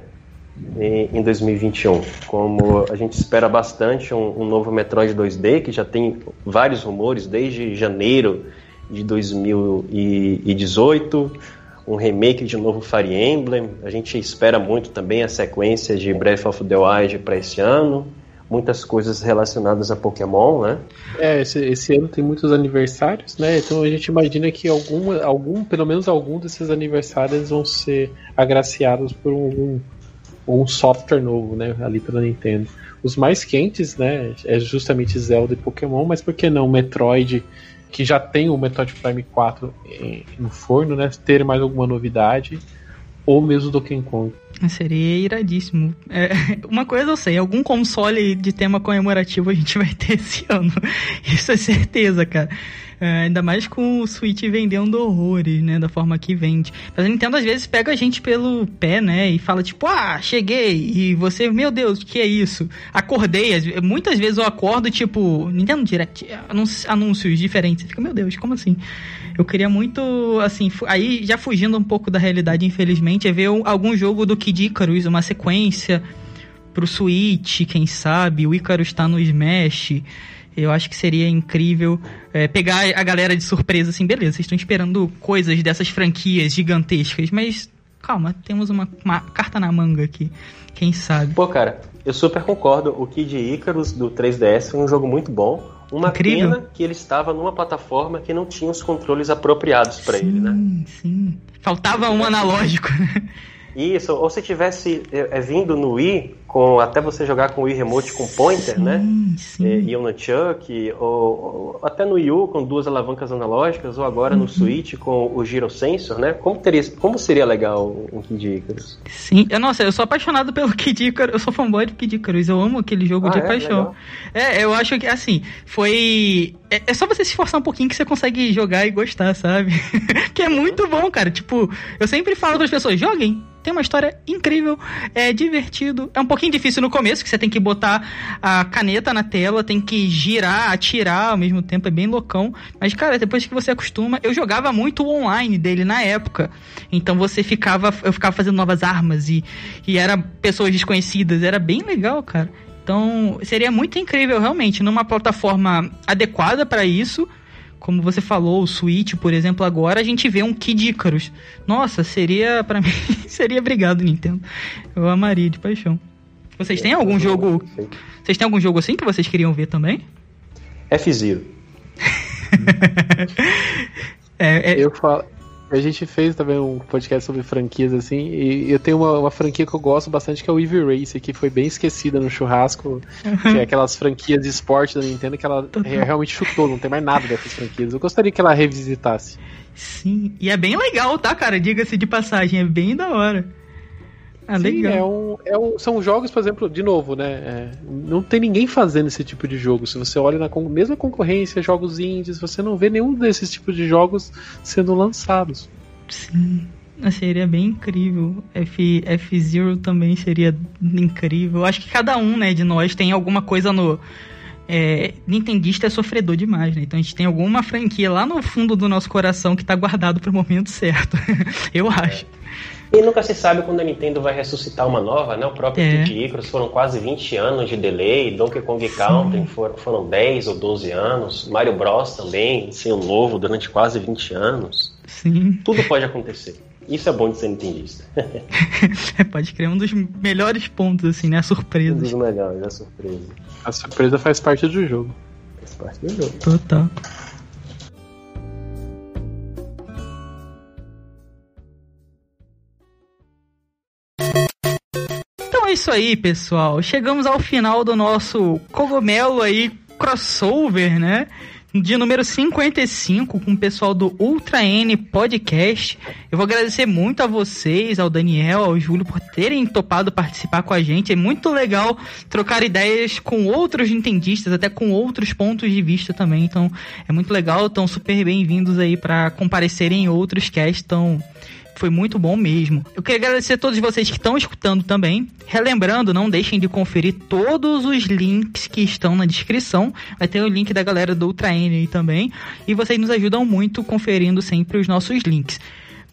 Em, em 2021. Como a gente espera bastante um, um novo Metroid 2D, que já tem vários rumores desde janeiro de 2018 um remake de novo Fire Emblem. A gente espera muito também a sequência de Breath of the Wild para esse ano. Muitas coisas relacionadas a Pokémon, né? É, esse, esse, ano tem muitos aniversários, né? Então a gente imagina que algum, pelo menos algum desses aniversários vão ser agraciados por um, um, software novo, né? Ali pela Nintendo. Os mais quentes, né? É justamente Zelda e Pokémon, mas por que não Metroid? que já tem o Metroid Prime 4 em, no forno, né? Ter mais alguma novidade. Ou mesmo Donkey Kong. Seria iradíssimo. É, uma coisa eu sei, algum console de tema comemorativo a gente vai ter esse ano. Isso é certeza, cara. É, ainda mais com o Switch vendendo horrores, né? Da forma que vende. Mas a Nintendo às vezes pega a gente pelo pé, né? E fala tipo, ah, cheguei. E você, meu Deus, o que é isso? Acordei. Muitas vezes eu acordo, tipo, Nintendo Direct, anúncios diferentes. Você fica, meu Deus, como assim? Eu queria muito, assim, aí já fugindo um pouco da realidade, infelizmente, é ver algum jogo do Kid Icarus, uma sequência pro Switch, quem sabe. O Icarus está no Smash. Eu acho que seria incrível é, pegar a galera de surpresa, assim, beleza, vocês estão esperando coisas dessas franquias gigantescas, mas calma, temos uma, uma, carta na manga aqui. Quem sabe? Pô, cara, eu super concordo. O Kid Icarus do 3DS foi um jogo muito bom. Uma Incrível. pena que ele estava numa plataforma que não tinha os controles apropriados para ele, né? Sim, faltava um analógico. Isso, ou se tivesse é, é, vindo no Wii, com até você jogar com o Wii Remote com pointer, sim, né? Sim. E, e o Nunchuck, ou, ou, até no Wii U com duas alavancas analógicas, ou agora uhum. no Switch com o Giro Sensor, né? Como, teria, como seria legal um Kid Icarus? Sim, eu, nossa, eu sou apaixonado pelo Kid Icarus, eu sou fanboy do Kid Icarus, eu amo aquele jogo ah, de é? paixão. Legal. É, eu acho que, assim, foi... É, é, só você se esforçar um pouquinho que você consegue jogar e gostar, sabe? que é muito bom, cara. Tipo, eu sempre falo para as pessoas, joguem, tem uma história incrível, é divertido. É um pouquinho difícil no começo, que você tem que botar a caneta na tela, tem que girar, atirar ao mesmo tempo, é bem loucão. Mas, cara, depois que você acostuma, eu jogava muito o online dele na época. Então você ficava, eu ficava fazendo novas armas e, e era pessoas desconhecidas, era bem legal, cara. Então, seria muito incrível realmente numa plataforma adequada para isso como você falou, o Switch, por exemplo, agora a gente vê um Kid Icarus. Nossa, seria para mim, seria obrigado Nintendo. Eu amaria de paixão. Vocês têm algum jogo? Vocês têm algum jogo assim que vocês queriam ver também? F-Zero. é, é... Eu falo, a gente fez também um podcast sobre franquias, assim, e eu tenho uma, uma franquia que eu gosto bastante, que é o Eevee Race, que foi bem esquecida no churrasco, que é aquelas franquias de esporte da Nintendo que ela realmente chutou, não tem mais nada dessas franquias. Eu gostaria que ela revisitasse. Sim, e é bem legal, tá, cara? Diga-se de passagem, é bem da hora. Ah, Sim. É um, é um, são jogos, por exemplo, de novo, né? É, não tem ninguém fazendo esse tipo de jogo. Se você olha na mesma concorrência, jogos indies, você não vê nenhum desses tipos de jogos sendo lançados. Sim. Seria bem incrível. F, F-Zero também seria incrível. Acho que cada um, né, de nós tem alguma coisa no. É, Nintendista é sofredor demais, né? Então a gente tem alguma franquia lá no fundo do nosso coração que tá guardado pro momento certo. Eu acho. E nunca se sabe quando a Nintendo vai ressuscitar uma nova, né? O próprio É. Kid Icarus foram quase 20 anos de delay, Donkey Kong Country for- foram 10 ou 12 anos, Mario Bros também, sem um novo durante quase 20 anos. Sim. Tudo pode acontecer. Isso é bom de ser nintendista. Pode crer um dos melhores pontos, assim, né? Um dos Surpresas. melhores, a surpresa. A surpresa faz parte do jogo. Faz parte do jogo. Total. É isso aí, pessoal. Chegamos ao final do nosso cogumelo aí crossover, né? De número 55 com o pessoal do Ultra N Podcast. Eu vou agradecer muito a vocês, ao Daniel, ao Júlio por terem topado participar com a gente. É muito legal trocar ideias com outros nintendistas, até com outros pontos de vista também. Então, é muito legal. Estão super bem-vindos aí para comparecerem em outros casts. Então, foi muito bom mesmo. Eu queria agradecer a todos vocês que estão escutando também. Relembrando, não deixem de conferir todos os links que estão na descrição. Vai ter o link da galera do Ultra N aí também. E vocês nos ajudam muito conferindo sempre os nossos links.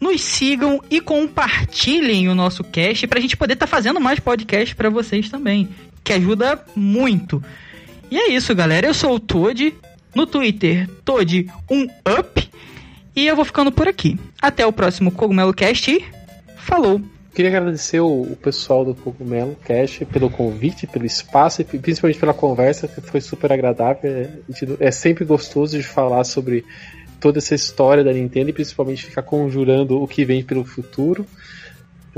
Nos sigam e compartilhem o nosso cast pra gente poder estar fazendo mais podcast pra vocês também, que ajuda muito. E é isso, galera. Eu sou o Toad. No Twitter, Toad1up. E eu vou ficando por aqui. Até o próximo Cogumelo Cast e falou! Queria agradecer o, pessoal do Cogumelo Cash pelo convite, pelo espaço e principalmente pela conversa, que foi super agradável. É, é sempre gostoso de falar sobre toda essa história da Nintendo e principalmente ficar conjurando o que vem pelo futuro.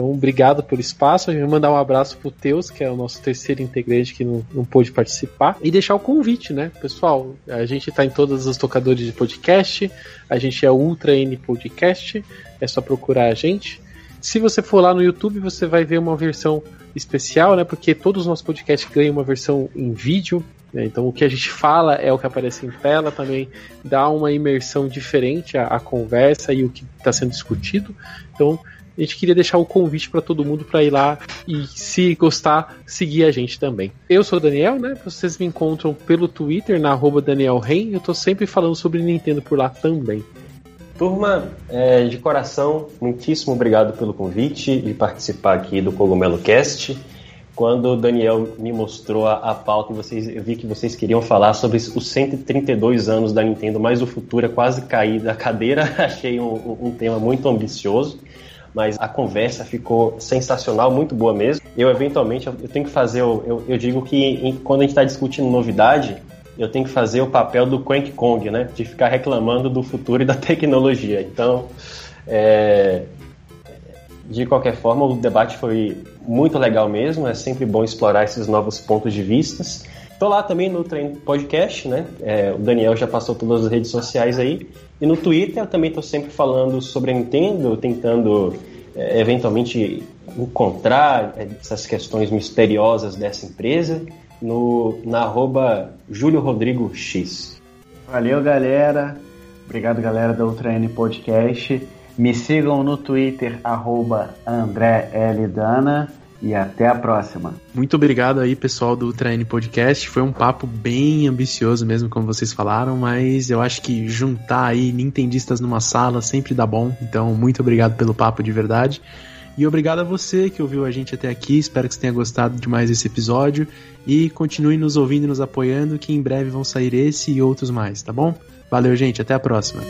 Então, obrigado pelo espaço. Eu vou mandar um abraço pro Teus, que é o nosso terceiro integrante que não, não pôde participar. E deixar o convite, né? Pessoal, a gente tá em todos os tocadores de podcast. A gente é Ultra N Podcast. É só procurar a gente. Se você for lá no YouTube, você vai ver uma versão especial, né? Porque todos os nossos podcasts ganham uma versão em vídeo. né? Então o que a gente fala é o que aparece em tela, também dá uma imersão diferente à, à conversa e o que está sendo discutido. Então a gente queria deixar o convite para todo mundo para ir lá e, se gostar, seguir a gente também. Eu sou o Daniel, né? Vocês me encontram pelo Twitter, na arroba Daniel Rein. Eu tô sempre falando sobre Nintendo por lá também. Turma, é, de coração, muitíssimo obrigado pelo convite de participar aqui do Cogumelo Cast. Quando o Daniel me mostrou a, a pauta, vocês, eu vi que vocês queriam falar sobre os 132 anos da Nintendo, mas o futuro é quase cair da cadeira. Achei um, um- um tema muito ambicioso, mas a conversa ficou sensacional, muito boa mesmo. Eu, eventualmente, eu, eu tenho que fazer, o- eu, eu digo que em- quando a gente está discutindo novidade, eu tenho que fazer o papel do Crank Kong, né? De ficar reclamando do futuro e da tecnologia. Então, é, de qualquer forma, o debate foi muito legal mesmo. É sempre bom explorar esses novos pontos de vistas. Tô lá também no Trem Podcast, né? É, o Daniel já passou todas as redes sociais aí. E no Twitter eu também tô sempre falando sobre a Nintendo, tentando é, eventualmente encontrar é, essas questões misteriosas dessa empresa no, na arroba Júlio Rodrigo X. Valeu, galera. Obrigado, galera da Ultra N Podcast. Me sigam no Twitter, arroba André L. Dana. E até a próxima. Muito obrigado aí, pessoal do Ultra N Podcast. Foi um papo bem ambicioso mesmo, como vocês falaram, mas eu acho que juntar aí nintendistas numa sala sempre dá bom. Então, muito obrigado pelo papo de verdade. E obrigado a você que ouviu a gente até aqui. Espero que você tenha gostado de mais esse episódio. E continue nos ouvindo e nos apoiando, que em breve vão sair esse e outros mais, tá bom? Valeu, gente. Até a próxima.